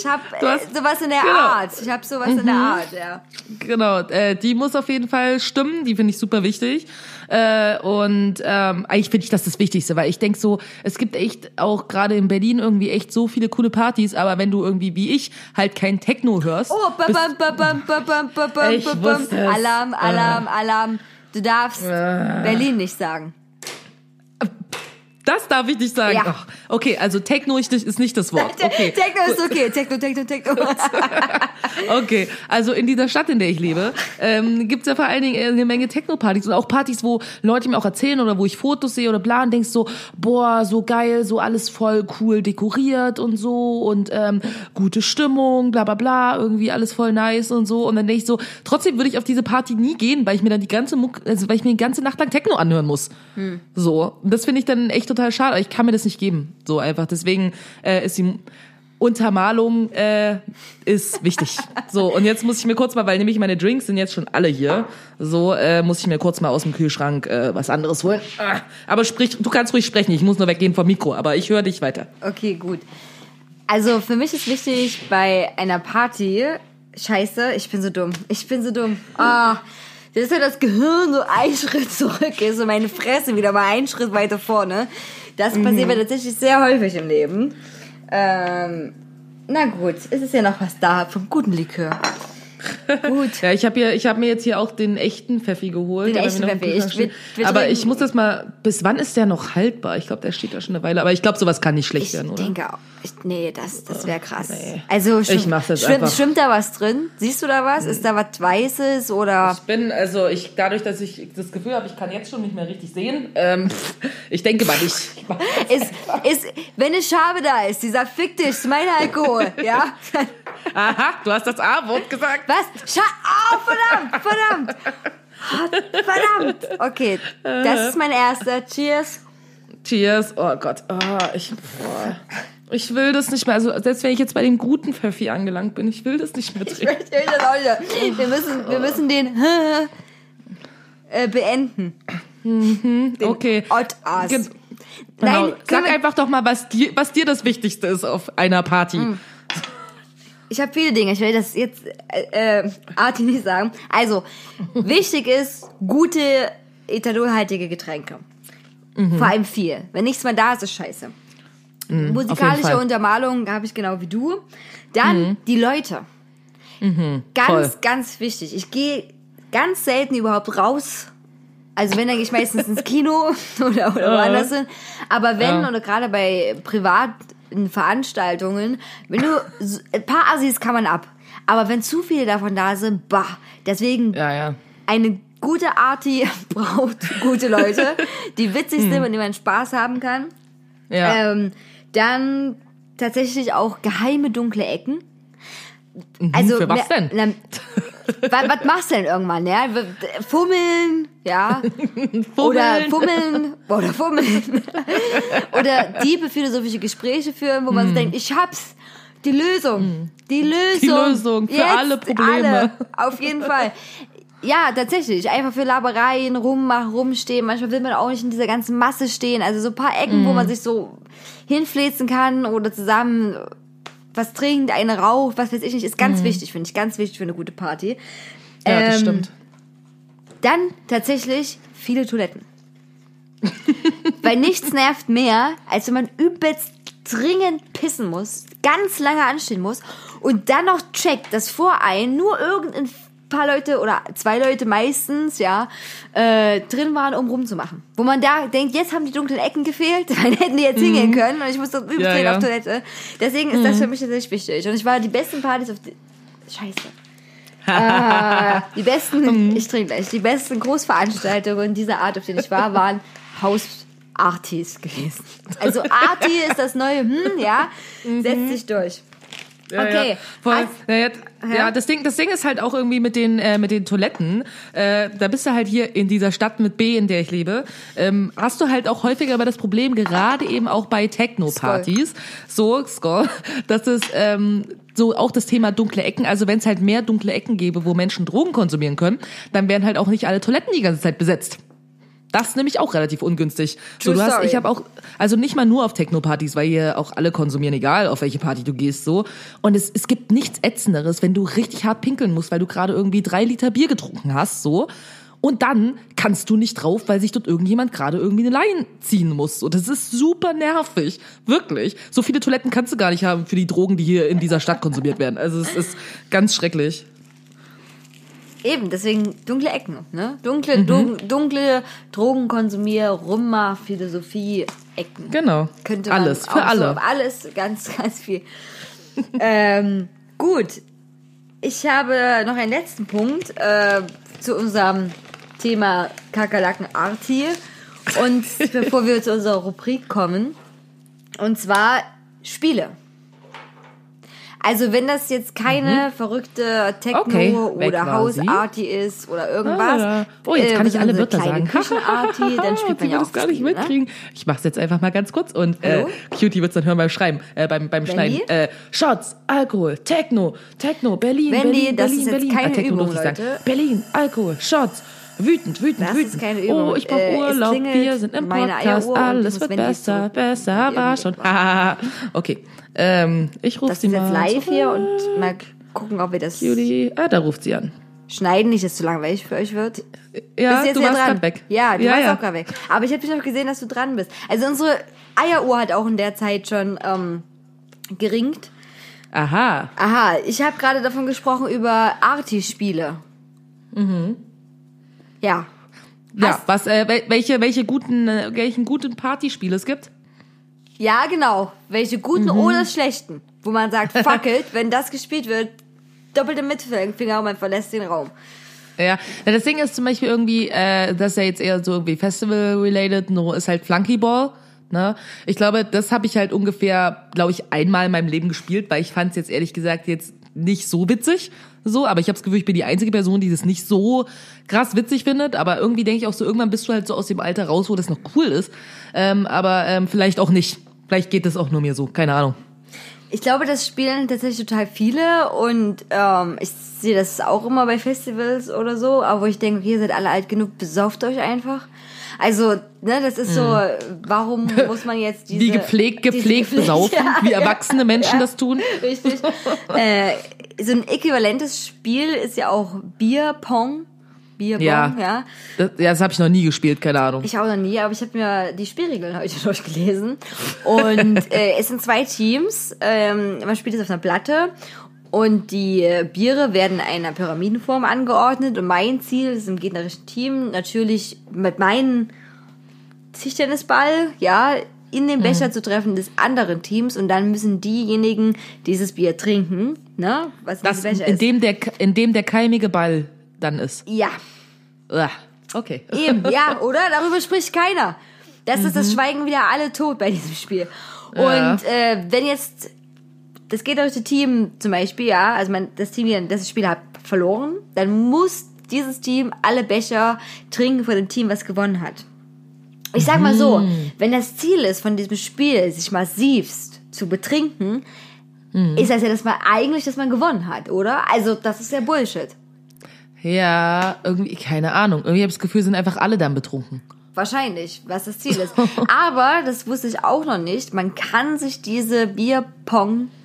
Ich habe hast- sowas in der genau. Art. Ich habe sowas in der Art, ja. Genau, äh, die muss auf jeden Fall stimmen, die finde ich super wichtig. Äh, und ähm, eigentlich finde ich das das Wichtigste, weil ich denk so, es gibt echt auch gerade in Berlin irgendwie echt so viele coole Partys, aber wenn du irgendwie wie ich halt kein Techno hörst, Oh, bam, bam, bam, bam, bam, bam, bam, bam, bam. Alarm, Alarm, Alarm. Du darfst Berlin nicht sagen. Das darf ich nicht sagen. Ja. Ach, okay, also Techno ist nicht, das Wort. <laughs> Okay. Techno ist okay. Techno, Techno, Techno. <laughs> Okay, also in dieser Stadt, in der ich lebe, ähm, gibt's ja vor allen Dingen eine Menge Techno-Partys und auch Partys, wo Leute mir auch erzählen oder wo ich Fotos sehe oder bla und denkst so, boah, so geil, so alles voll cool dekoriert und so und ähm, gute Stimmung, bla bla bla, irgendwie alles voll nice und so. Und dann denk ich so, trotzdem würde ich auf diese Party nie gehen, weil ich mir dann die ganze Muck, also weil ich mir die ganze Nacht lang Techno anhören muss. So. Und das finde ich dann echt total schade. aber Ich kann mir das nicht geben. So einfach. Deswegen äh, ist die Untermalung äh, ist wichtig. <laughs> So, und jetzt muss ich mir kurz mal, weil nämlich meine Drinks sind jetzt schon alle hier, so äh, muss ich mir kurz mal aus dem Kühlschrank äh, was anderes holen. Ah, Aber sprich, du kannst ruhig sprechen, ich muss nur weggehen vom Mikro, aber ich höre dich weiter. Okay, gut. Also für mich ist wichtig bei einer Party, scheiße, ich bin so dumm. Ich bin so dumm. Ah, das ist ja das Gehirn so ein Schritt zurück ist und meine Fresse wieder mal einen Schritt weiter vorne. Das passiert mir tatsächlich sehr häufig im Leben. Ähm, na gut, es ist ja noch was da vom guten Likör. Gut. Ja, ich habe ich habe mir jetzt hier auch den echten Pfeffi geholt. Den echten Pfeffi. Ich steht. wir aber ich muss das mal, bis wann ist der noch haltbar? Ich glaube, der steht da schon eine Weile. Aber ich glaube, sowas kann nicht schlecht Ich werden, oder? denke auch. Ich, nee, das, das wäre krass. Nee. Also Ich mach's jetzt schwimmt, einfach. schwimmt da was drin? Siehst du da was? Ist da was Weißes oder? Ich bin, also ich, dadurch, dass ich das Gefühl habe, ich kann jetzt schon nicht mehr richtig sehen, ähm, <laughs> ich denke mal nicht. ist, ist, wenn eine Schabe da ist, die sagt, fick dich, mein Alkohol, ja? <laughs> Aha, du hast das A-Wort gesagt. Was? Scha oh, verdammt, verdammt. Verdammt. Okay, das ist mein erster. Cheers. Cheers. Oh Gott. Oh, ich, boah. ich will das nicht mehr. Also selbst wenn ich jetzt bei dem guten Pfeffi angelangt bin, ich will das nicht mehr Ich trinken. möchte das auch nicht. Wir müssen, wir müssen den <laughs> äh, beenden. Den Okay. Gen- Nein, Genau. können Sag einfach doch mal, was dir, was dir das Wichtigste ist auf einer Party. Hm. Ich habe viele Dinge. Ich will das jetzt äh, äh, Arti nicht sagen. Also, wichtig <laughs> ist gute ethanolhaltige Getränke. Vor allem viel. Wenn nichts mehr da ist, ist scheiße. jeden Musikalische. Untermalung habe ich genau wie du. Dann die Leute. Ganz, voll. ganz wichtig. Ich gehe ganz selten überhaupt raus. Also wenn, dann gehe ich meistens ins Kino <laughs> oder, oder woanders hin. Aber wenn, Ja. oder gerade bei privaten Veranstaltungen, wenn du, ein paar Assis kann man ab. Aber wenn zu viele davon da sind, bah. Deswegen Ja, ja. eine gute Arti <laughs> braucht gute Leute, die witzig sind, mit denen man Spaß haben kann. Ja. Ähm, dann tatsächlich auch geheime dunkle Ecken. Also Mhm, für was denn? Na, <laughs> was, was machst du denn irgendwann, ja? Fummeln, ja. <laughs> Oder fummeln, oder fummeln. <laughs> oder tiefe philosophische Gespräche führen, wo man Mhm. so denkt, ich hab's. Die Lösung. Die Lösung. Die Lösung für Jetzt alle Probleme. Alle. Auf jeden Fall. Ja, tatsächlich. Einfach für Labereien, rummachen, rumstehen. Manchmal will man auch nicht in dieser ganzen Masse stehen. Also so ein paar Ecken, Mhm. wo man sich so hinfläzen kann oder zusammen was trinkt, eine raucht, was weiß ich nicht, ist ganz wichtig, finde ich. Ganz wichtig für eine gute Party. Mhm. ja, das ähm, stimmt. Dann tatsächlich viele Toiletten. <laughs> Weil nichts nervt mehr, als wenn man übelst dringend pissen muss, ganz lange anstehen muss und dann noch checkt, dass vor einem nur irgendein paar Leute oder zwei Leute meistens, ja, äh, drin waren, um rumzumachen. Wo man da denkt, jetzt haben die dunklen Ecken gefehlt, <laughs> dann hätten die jetzt hingehen können und ich muss doch übelst Ja, ja. auf Toilette. Deswegen ist das für mich tatsächlich wichtig. Und ich war die besten Partys auf die... Scheiße. <laughs> Ah, die besten, ich trinke gleich, die besten Großveranstaltungen dieser Art, auf denen ich war, waren Hausartis gewesen. Also Arti ist das neue, hm, ja, setzt sich durch. Ja, okay. Ja, voll. Also- ja, ja, das Ding, das Ding ist halt auch irgendwie mit den äh, mit den Toiletten. Äh, da bist du halt hier in dieser Stadt mit B, in der ich lebe, ähm, hast du halt auch häufiger aber das Problem, gerade eben auch bei Techno-Partys, so Skoll, dass es ähm, so auch das Thema dunkle Ecken. Also wenn es halt mehr dunkle Ecken gäbe, wo Menschen Drogen konsumieren können, dann wären halt auch nicht alle Toiletten die ganze Zeit besetzt. Das ist nämlich auch relativ ungünstig. So, True du hast, story. ich habe auch, also nicht mal nur auf Techno-Partys, weil hier auch alle konsumieren, egal auf welche Party du gehst, so. Und es, es gibt nichts Ätzenderes, wenn du richtig hart pinkeln musst, weil du gerade irgendwie drei Liter Bier getrunken hast, so. Und dann kannst du nicht drauf, weil sich dort irgendjemand gerade irgendwie eine Leine ziehen muss. So, das ist super nervig. Wirklich. So viele Toiletten kannst du gar nicht haben für die Drogen, die hier in dieser Stadt konsumiert werden. Also es ist ganz schrecklich. Eben, deswegen dunkle Ecken, ne? Dunkle, Mhm. dun, dunkle Drogenkonsumier, Rumma, Philosophie, Ecken. Genau. Könnte man Alles, für alle. So, alles, ganz, <laughs> ganz viel. ähm, gut. Ich habe noch einen letzten Punkt äh, zu unserem Thema Kakerlaken Arti. Und <laughs> bevor wir zu unserer Rubrik kommen. Und zwar Spiele. Also wenn das jetzt keine verrückte Techno Mhm. Okay, oder. Hausarti ist oder irgendwas. Ah, oh, jetzt kann äh, ich alle Wörter sagen. Küchenarti, <laughs> dann spielt man ja auch es gar nicht Spiele, ne? mitkriegen. Ich mach's jetzt einfach mal ganz kurz und äh? Cutie wird's dann hören beim Schreiben, äh, beim, beim Schneiden. Äh, Shots, Alkohol, Techno, Techno, Berlin, Wendy, Berlin, das Berlin, ist jetzt Berlin. keine Ah, Techno Übung. Leute. Berlin, Alkohol, Shots. Wütend, wütend, Das wütend. Oh, ich brauch Äh, Urlaub. klingelt Wir sind im Podcast. Alles wird besser, besser, war schon. <laughs> Okay. Ähm, ich rufe Das sie ist jetzt mal. live zurück. hier und mal gucken, ob wir das Cutie. Ah, da ruft sie an. schneiden, nicht, dass es zu langweilig für euch wird. Ja, du warst grad weg. Ja, du ja, warst ja. auch gerade weg. Aber ich habe dich noch gesehen, dass du dran bist. Also unsere Eieruhr hat auch in der Zeit schon ähm, geringt. Aha. Aha, ich habe gerade davon gesprochen über Arti-Spiele. Mhm. Ja. Ja, Hast- was, äh, wel- welche, welche guten, äh, welchen guten Partyspiele es gibt? Ja, genau. Welche guten Mhm. oder schlechten. Wo man sagt, <laughs> fuck it, wenn das gespielt wird, doppelte Mittelfinger und man verlässt den Raum. Ja, das Ding ist zum Beispiel irgendwie, äh, das ist ja jetzt eher so irgendwie Festival-related, no, ist halt Flunkyball. Ne? Ich glaube, das habe ich halt ungefähr, glaube ich, einmal in meinem Leben gespielt, weil ich fand es jetzt ehrlich gesagt jetzt nicht so witzig. So, aber ich habe das Gefühl, ich bin die einzige Person, die das nicht so krass witzig findet. Aber irgendwie denke ich auch so, irgendwann bist du halt so aus dem Alter raus, wo das noch cool ist. Ähm, aber ähm, vielleicht auch nicht. Vielleicht geht das auch nur mir so. Keine Ahnung. Ich glaube, das spielen tatsächlich total viele und ähm, ich sehe das auch immer bei Festivals oder so, aber wo ich denke, ihr seid alle alt genug, besauft euch einfach. Also, ne, das ist so, warum muss man jetzt <laughs> diese... Wie gepflegt, diese gepflegt besaufen, Ja, wie <laughs> ja, erwachsene Menschen ja, das tun. <laughs> Richtig. äh, so ein äquivalentes Spiel ist ja auch Bierpong. Bierbong, Ja. ja. Das, ja, das habe ich noch nie gespielt, keine Ahnung. Ich auch noch nie, aber ich habe mir die Spielregeln heute durchgelesen. Und äh, es sind zwei Teams. Ähm, man spielt es auf einer Platte. Und die äh, Biere werden in einer Pyramidenform angeordnet. Und mein Ziel ist im gegnerischen Team natürlich mit meinem Tischtennisball, ja, in den Becher zu treffen des anderen Teams. Und dann müssen diejenigen dieses Bier trinken, ne? Was Das, in in, dem der, in dem der keimige Ball dann ist. ja, Uah. Okay. Eben, ja, <laughs> oder? Darüber spricht keiner. Das ist das Schweigen wieder alle tot bei diesem Spiel. Und Ja. äh, wenn jetzt das gegnerische Team zum Beispiel, ja, also man, das Team, hier, das das Spiel hat verloren, dann muss dieses Team alle Becher trinken von dem Team, was gewonnen hat. Ich sag mal so, wenn das Ziel ist von diesem Spiel, sich massivst zu betrinken, ist das ja das mal eigentlich, dass man gewonnen hat, oder? Also das ist ja Bullshit. Ja, irgendwie, keine Ahnung. Irgendwie habe ich das Gefühl, sind einfach alle dann betrunken. Wahrscheinlich, was das Ziel ist. <laughs> Aber, das wusste ich auch noch nicht, man kann sich diese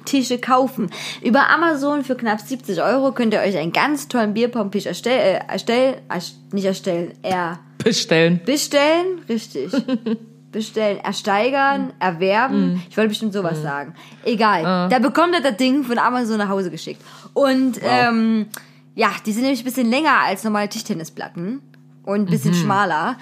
Bierpong-Tische kaufen. Über Amazon für knapp 70 Euro könnt ihr euch einen ganz tollen Bierpong-Tisch erstell, äh, erstellen, erst- nicht erstellen, er Bestellen. bestellen, richtig. <laughs> Bestellen, ersteigern, erwerben. Ich wollte bestimmt sowas sagen. Egal. Da bekommt ihr das Ding von Amazon nach Hause geschickt. Und ähm, ja, die sind nämlich ein bisschen länger als normale Tischtennisplatten und ein bisschen schmaler.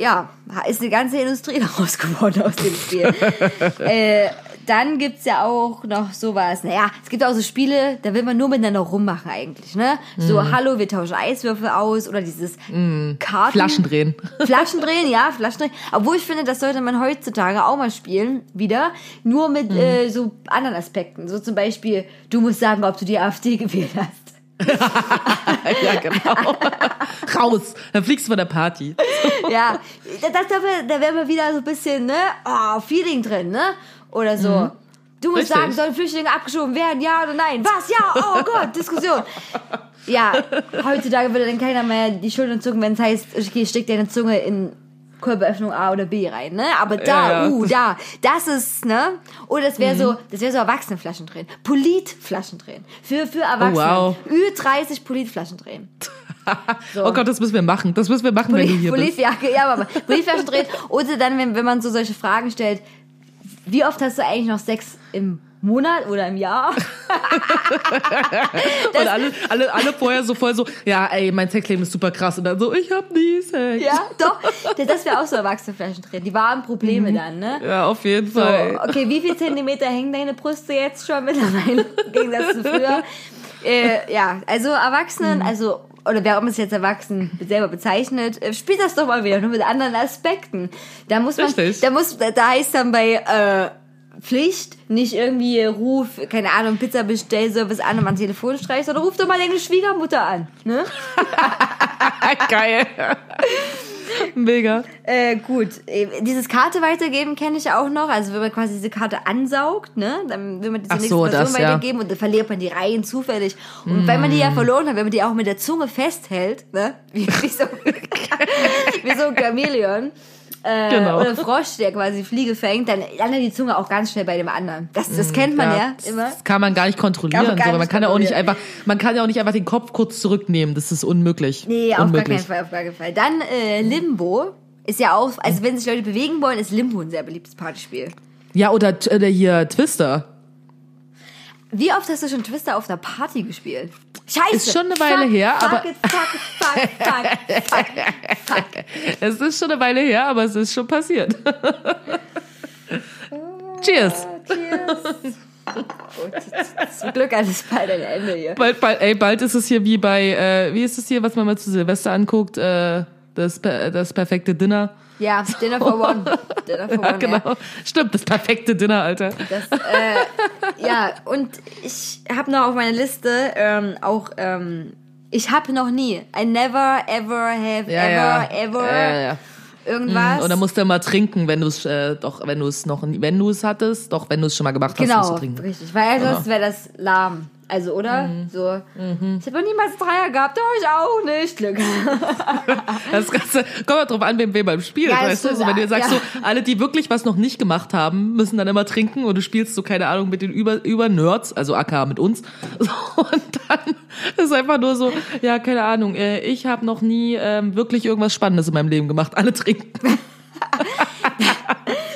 Ja, ist eine ganze Industrie <laughs> daraus geworden aus dem Spiel. <laughs> äh, dann gibt's ja auch noch sowas, naja, es gibt auch so Spiele, da will man nur miteinander rummachen eigentlich, ne? So, hallo, wir tauschen Eiswürfel aus oder dieses Karten... Flaschen drehen. <laughs> Flaschen drehen, ja, Flaschen drehen. Obwohl ich finde, das sollte man heutzutage auch mal spielen, wieder. Nur mit äh, so anderen Aspekten. So zum Beispiel, du musst sagen, ob du die AfD <laughs> gewählt hast. <laughs> ja, genau. Raus. Dann fliegst du von der Party. ja, da, da, da wäre mal wieder so ein bisschen, ne, oh, Feeling drin, ne? Oder so. Du musst Richtig. sagen, sollen Flüchtlinge abgeschoben werden, ja oder nein? Was? Ja, oh <laughs> Gott, Diskussion. Ja, heutzutage würde dann keiner mehr die Schultern zucken, wenn es heißt, okay, steck deine Zunge in Körperöffnung A oder B rein, ne? Aber da, Ja, ja. uh, da, das ist, ne? Oder das wäre so, das wäre so Erwachsenenflaschen drehen. Politflaschen drehen. Für, für Erwachsene. wow. Ü30 Politflaschen drehen. <laughs> Oh Gott, das müssen wir machen. Das müssen wir machen, wenn du Poli hier bist. Politjacke, ja, aber Politflaschen drehen. Oder dann, wenn, wenn man so solche Fragen stellt, wie oft hast du eigentlich noch Sex im Monat oder im Jahr? <laughs> Und alle, alle, alle vorher so voll so, ja, ey, mein Sexleben ist super krass. Und dann so, ich hab nie Sex. ja, doch. Das wäre auch so Erwachsenenflaschen drehen. Die wahren Probleme dann, ne? Ja, auf jeden So, Fall. okay, wie viel Zentimeter hängen deine Brüste jetzt schon mittlerweile <laughs> im Gegensatz zu früher? Äh, ja, also Erwachsenen, also oder wer auch immer es jetzt erwachsen selber bezeichnet, äh, spielt das doch mal wieder, nur mit anderen Aspekten. Da muss man, Richtig. da muss, da heißt dann bei äh, Pflicht nicht irgendwie Ruf, keine Ahnung, Pizza-Bestellservice an und man Telefon streicht, sondern ruf doch mal deine Schwiegermutter an, ne? <laughs> Geil. <laughs> Mega. Äh, gut, äh, dieses Karte weitergeben kenne ich auch noch. Also wenn man quasi diese Karte ansaugt, ne, dann will man diese Ach nächste so, Person das, ja. weitergeben und dann verliert man die Reihen zufällig. Und wenn man die Mm. ja verloren hat, wenn man die auch mit der Zunge festhält, ne, <laughs> wie, wie, so, <laughs> wie so ein Chamäleon. Äh, Genau. Oder Frosch, der quasi Fliege fängt, dann landet die Zunge auch ganz schnell bei dem anderen. Das, das kennt man ja, immer. Das kann man gar nicht kontrollieren. Gar so. Man nicht kann ja auch nicht einfach, man kann ja auch nicht einfach den Kopf kurz zurücknehmen. Das ist unmöglich. Nee, auf gar keinen Fall, auf gar keinen Fall. Dann äh, Limbo ist ja auch, also wenn sich Leute bewegen wollen, ist Limbo ein sehr beliebtes Partyspiel. Ja, oder, oder hier Twister. Wie oft hast du schon Twister auf einer Party gespielt? Scheiße. Ist schon eine Weile fuck, her, fuck aber- fuck, fuck, fuck, fuck, fuck. <laughs> Es ist schon eine Weile her, aber es ist schon passiert. Cheers. Cheers. Gut, zum Glück alles bald ein Ende hier. Bald, bald, ey, bald ist es hier wie bei, äh, wie ist es hier, was man mal zu Silvester anguckt? Äh, Das, per- das perfekte Dinner. Ja, Dinner for One. Dinner for <laughs> Ja, One, genau. ja. Stimmt, das perfekte Dinner, Alter. Das, äh, ja, und ich habe noch auf meiner Liste ähm, auch, ähm, ich habe noch nie, I never, ever have, Ja, ever, ever, irgendwas. Und dann musst du immer trinken, wenn du es äh, doch, wenn du es noch, wenn du es hattest, doch, wenn du es schon mal gemacht hast, musst Genau, du trinken. richtig, weil sonst wäre das lahm. Also, oder? Mhm. So. Ich habe noch niemals Dreier gehabt, oh, ich auch nicht. Glück. <laughs> Das Ganze kommt mal drauf an, wem wir beim Spielen, Ja, weißt du? So, wenn du sagst, Ja. so, alle, die wirklich was noch nicht gemacht haben, müssen dann immer trinken und du spielst so, keine Ahnung, mit den über, über Nerds, also AK mit uns. So, <laughs> und dann ist einfach nur so, ja, keine Ahnung, äh, ich habe noch nie ähm, wirklich irgendwas Spannendes in meinem Leben gemacht. Alle trinken. <laughs>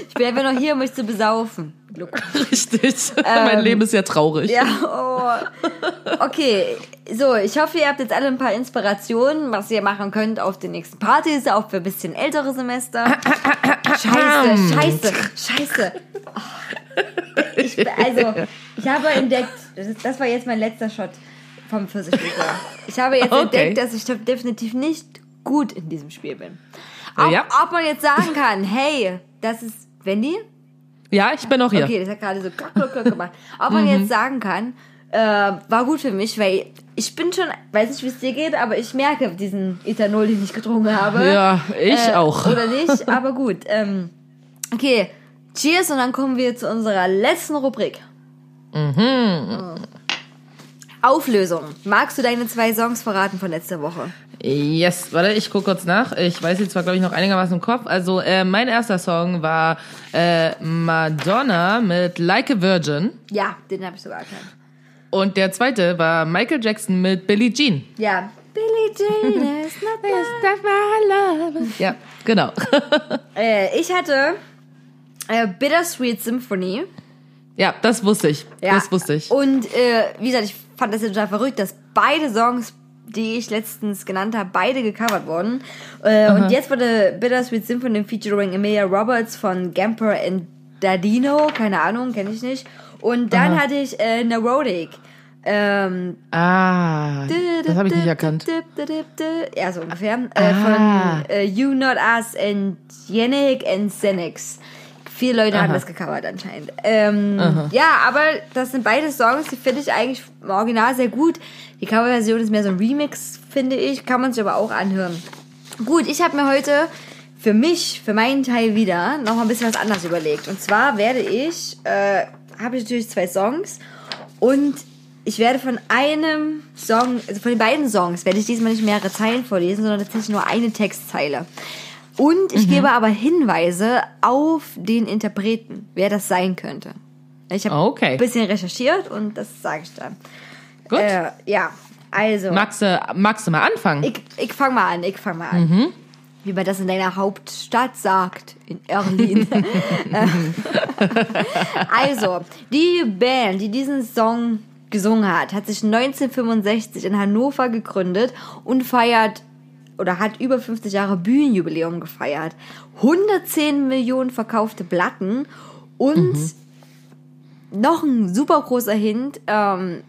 Ich bin einfach noch hier, um mich zu besaufen. Glück. Richtig. <laughs> mein Leben ist ja traurig. Ja, oh. Okay, so, ich hoffe, ihr habt jetzt alle ein paar Inspirationen, was ihr machen könnt auf den nächsten Partys, auch für ein bisschen ältere Semester. Scheiße, scheiße, scheiße. Oh. Ich, also, ich habe entdeckt, das war jetzt mein letzter Shot vom Pfirsichlikör. Ich habe jetzt Okay. entdeckt, dass ich definitiv nicht gut in diesem Spiel bin. Ob, Ja. ob man jetzt sagen kann, hey, das ist Wendy, Ja, ich bin auch hier. Okay, das hat gerade so klock, klock, klock gemacht. Ob man jetzt sagen kann, äh, war gut für mich, weil ich bin schon, weiß nicht, wie es dir geht, aber ich merke diesen Ethanol, den ich getrunken habe. Ja, ich Äh, auch. Oder nicht, aber gut. Ähm, okay, cheers und dann kommen wir zu unserer letzten Rubrik. Mhm. Auflösung. Magst du deine zwei Songs verraten von letzter Woche? Yes, warte, ich gucke kurz nach. Ich weiß jetzt zwar, glaube ich, noch einigermaßen im Kopf. Also, äh, mein erster Song war äh, Madonna mit Like a Virgin. Ja, den habe ich sogar erkannt. Und der zweite war Michael Jackson mit Billie Jean. Ja. Billie Jean is not <laughs> my Ja, genau. <laughs> Äh, ich hatte äh, Bittersweet Symphony. ja, das wusste ich. Ja. Das wusste ich. Und äh, wie gesagt, ich fand das total verrückt, dass beide Songs, die ich letztens genannt habe, beide gecovert wurden. Äh, und jetzt wurde Bittersweet Symphony featuring Emilia Roberts von Gamper and Dadino, keine Ahnung, kenne ich nicht. Und dann hatte ich äh, Neurotic. Ähm, Ah, das habe ich nicht erkannt. Ja, so ungefähr. Äh, Ah. Von äh, You Not Us and Yannick and Xenix. Viele Leute haben Aha. das gecovert anscheinend. Ähm, ja, aber das sind beide Songs, die finde ich eigentlich im Original sehr gut. Die Coverversion ist mehr so ein Remix, finde ich. Kann man sich aber auch anhören. Gut, ich habe mir heute für mich, für meinen Teil wieder, noch mal ein bisschen was anderes überlegt. Und zwar werde ich, äh, habe ich natürlich zwei Songs und ich werde von einem Song, also von den beiden Songs, werde ich diesmal nicht mehrere Zeilen vorlesen, sondern tatsächlich nur eine Textzeile. Und ich gebe aber Hinweise auf den Interpreten, wer das sein könnte. Ich habe Okay. ein bisschen recherchiert und das sage ich dann. Gut. Äh, ja, also. magst, du, magst du mal anfangen? Ich, ich fang mal an, ich fang mal an. Wie man das in deiner Hauptstadt sagt, in Erlin. <laughs> <laughs> also, die Band, die diesen Song gesungen hat, hat sich 1965 in Hannover gegründet und feiert oder hat über 50 Jahre Bühnenjubiläum gefeiert. 110 Millionen verkaufte Platten und noch ein super großer Hint, ähm,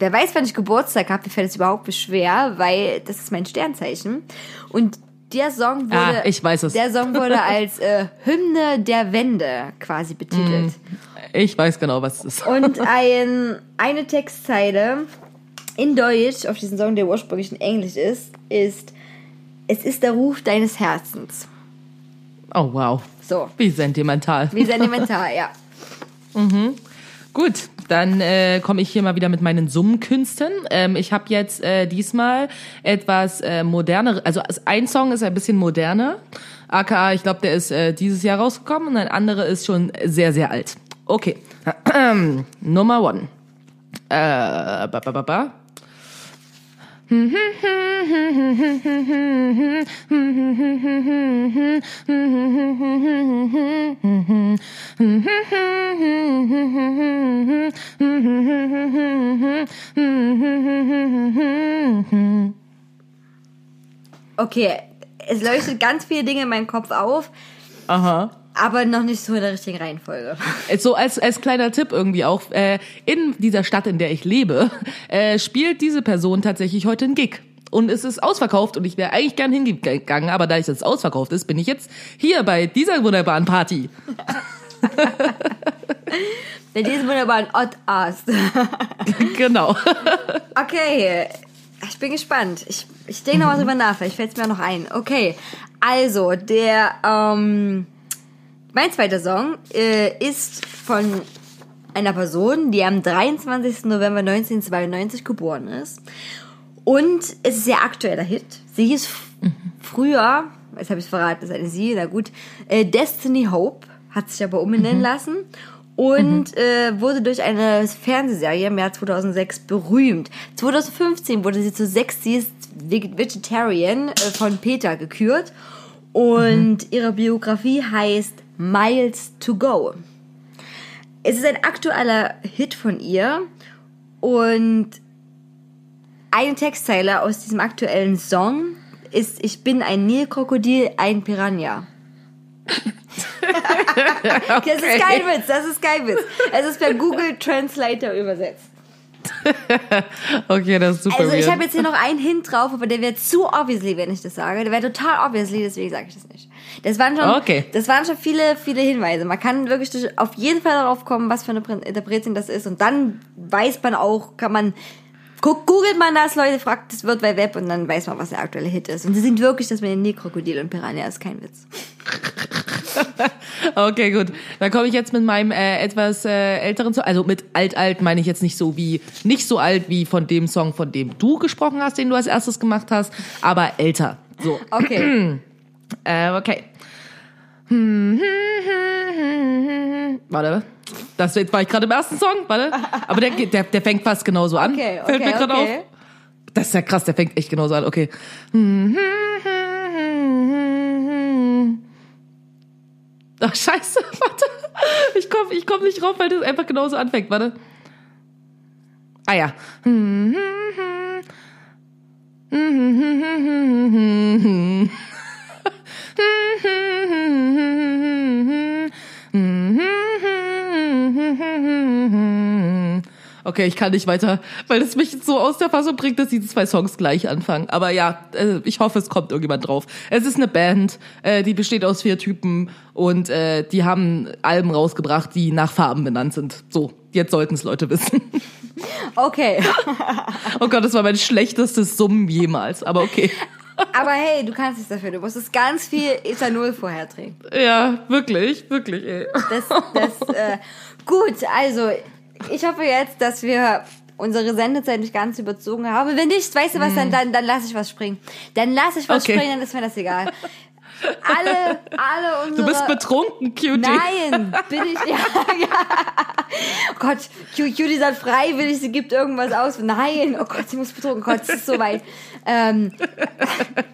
Wer weiß, wann ich Geburtstag habe, mir fällt es überhaupt nicht schwer, weil das ist mein Sternzeichen. Und der Song wurde, Ah, ich weiß es. der Song wurde <laughs> als äh, Hymne der Wende quasi betitelt. Ich weiß genau, was es ist. Und <laughs> ein, eine Textzeile in Deutsch auf diesen Song, der ursprünglich in Englisch ist, ist Es ist der Ruf deines Herzens. Oh, wow. So, Wie sentimental. wie <laughs> sentimental, ja. Gut, dann äh, komme ich hier mal wieder mit meinen Summenkünsten. Ähm, ich habe jetzt äh, diesmal etwas äh, moderner, also ein Song ist ein bisschen moderner. AKA, ich glaube, der ist äh, dieses Jahr rausgekommen und ein anderer ist schon sehr, sehr alt. Okay, <clears throat> Nummer one. Äh, ba, ba, ba, ba. Okay, es leuchtet ganz viele Dinge in meinem Kopf auf, Aha. Aber noch nicht so in der richtigen Reihenfolge. <laughs> So als, als kleiner Tipp irgendwie auch, äh, in dieser Stadt, in der ich lebe, äh, spielt diese Person tatsächlich heute einen Gig. und es ist ausverkauft und ich wäre eigentlich gern hingegangen, aber da es jetzt ausverkauft ist, bin ich jetzt hier bei dieser wunderbaren Party. Bei diesem wunderbaren Odd Ast. <laughs> genau. Okay, ich bin gespannt. Ich, ich denke noch mal drüber nach, vielleicht fällt es mir noch ein. Okay, also der, ähm, mein zweiter Song äh, ist von einer Person, die am 23. November 1992 geboren ist. Und es ist ein sehr aktueller Hit. Sie hieß f- früher, jetzt habe ich es verraten, ist eine Sie, na gut, äh, Destiny Hope, hat sich aber umbenennen lassen und äh, wurde durch eine Fernsehserie im Jahr 2006 berühmt. 2015 wurde sie zur Sexiest Veg- Vegetarian äh, von Peter gekürt und ihre Biografie heißt Miles to Go. Es ist ein aktueller Hit von ihr und eine Textzeile aus diesem aktuellen Song ist Ich bin ein Nilkrokodil, ein Piranha. <laughs> Das ist kein Witz, das ist kein Witz. Es ist per Google Translator übersetzt. <laughs> Okay, das ist super Also ich habe jetzt hier noch einen Hint drauf, aber der wäre zu obviously, wenn ich das sage. Der wäre total obviously, deswegen sage ich das nicht. Das waren schon, Okay. das waren schon viele, viele Hinweise. Man kann wirklich auf jeden Fall darauf kommen, was für eine Interpretin das ist. Und dann weiß man auch, kann man, googelt man das, Leute, fragt das wird bei Web und dann weiß man, was der aktuelle Hit ist. Und sie sind wirklich das mit den Nilkrokodil und Piranha, ist kein Witz. <laughs> Okay, gut. Dann komme ich jetzt mit meinem äh, etwas äh, älteren Song. Also mit alt alt meine ich jetzt nicht so wie nicht so alt wie von dem Song, von dem du gesprochen hast, den du als erstes gemacht hast, aber älter. So. Okay. <clears throat> Äh, okay. Warte. Das war ich gerade im ersten Song, warte. Aber der, der, der fängt fast genauso an. Okay, Fällt mir okay, gerade okay. auf. Das ist ja krass, der fängt echt genauso an. Okay. Ach, scheiße, <laughs> warte. Ich komm, ich komm nicht rauf, weil das einfach genauso anfängt. Warte. Ah ja. <laughs> Okay, ich kann nicht weiter, weil das mich so aus der Fassung bringt, dass diese zwei Songs gleich anfangen. Aber ja, äh, ich hoffe, es kommt irgendjemand drauf. Es ist eine Band, äh, die besteht aus vier Typen und äh, die haben Alben rausgebracht, die nach Farben benannt sind. So, jetzt sollten es Leute wissen. <laughs> Okay. <laughs> Oh Gott, das war mein schlechtestes Summen jemals. Aber okay. Aber hey, du kannst nichts dafür. Du musstest ganz viel Ethanol vorher trinken. Ja, wirklich, wirklich, ey. Das, das, äh, gut, also ich hoffe jetzt, dass wir unsere Sendezeit nicht ganz überzogen haben. Wenn nicht, weißt du was, dann, dann, dann lasse ich was springen. Dann lasse ich was Okay. springen, dann ist mir das egal. Alle, alle unsere... Du bist betrunken, Cutie. Nein, bin ich, <laughs> ja, ja. Oh Gott, Cu- Cutie sagt freiwillig, sie gibt irgendwas aus. Nein, oh Gott, sie muss betrunken. Oh Gott, es ist so weit. Ähm,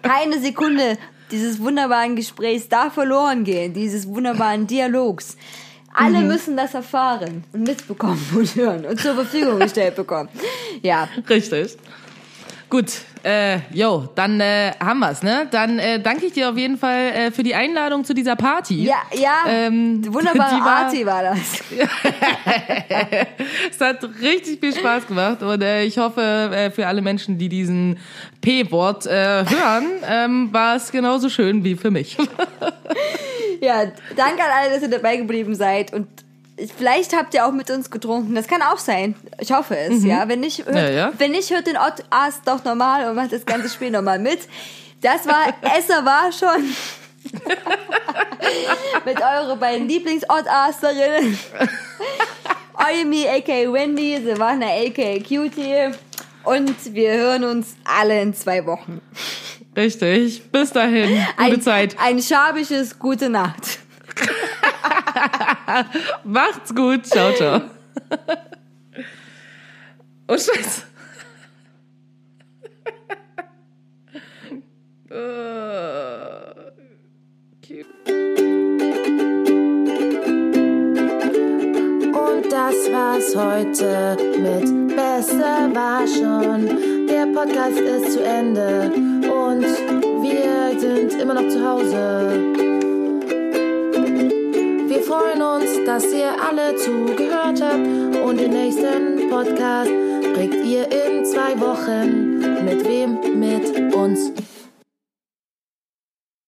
keine Sekunde dieses wunderbaren Gesprächs darf verloren gehen, dieses wunderbaren Dialogs. Alle müssen das erfahren und mitbekommen und hören und zur Verfügung gestellt bekommen. Ja, Richtig. Gut, äh, jo, dann äh, haben wir's, ne? Dann äh, danke ich dir auf jeden Fall äh, für die Einladung zu dieser Party. ja, ja, Ähm, wunderbare die war- Arti war das. <laughs> Es hat richtig viel Spaß gemacht und äh, ich hoffe, äh, für alle Menschen, die diesen P-Wort äh, hören, ähm, war es genauso schön wie für mich. <laughs> Ja, danke an alle, dass ihr dabei geblieben seid und vielleicht habt ihr auch mit uns getrunken. Das kann auch sein. Ich hoffe es, ja. Wenn nicht, hört, Ja, ja. wenn nicht, hört den Ott Ast doch normal und macht das ganze Spiel nochmal mit. Das war, <laughs> Esser war schon <laughs> mit eure beiden Lieblings-Ott-Asterinnen. Eumi, <laughs> a.k.a. Wendy, Savannah, a.k.a. Cutie. Und wir hören uns alle in zwei Wochen. Richtig. Bis dahin. Gute Ein, Zeit. ein schabisches Gute Nacht. <laughs> Macht's gut. Ciao, ciao. Oh, Scheiße. <laughs> Äh, das war's heute mit Besser war schon. Der Podcast ist zu Ende und wir sind immer noch zu Hause. Wir freuen uns, dass ihr alle zugehört habt und den nächsten Podcast kriegt ihr in zwei Wochen. Mit wem? Mit uns.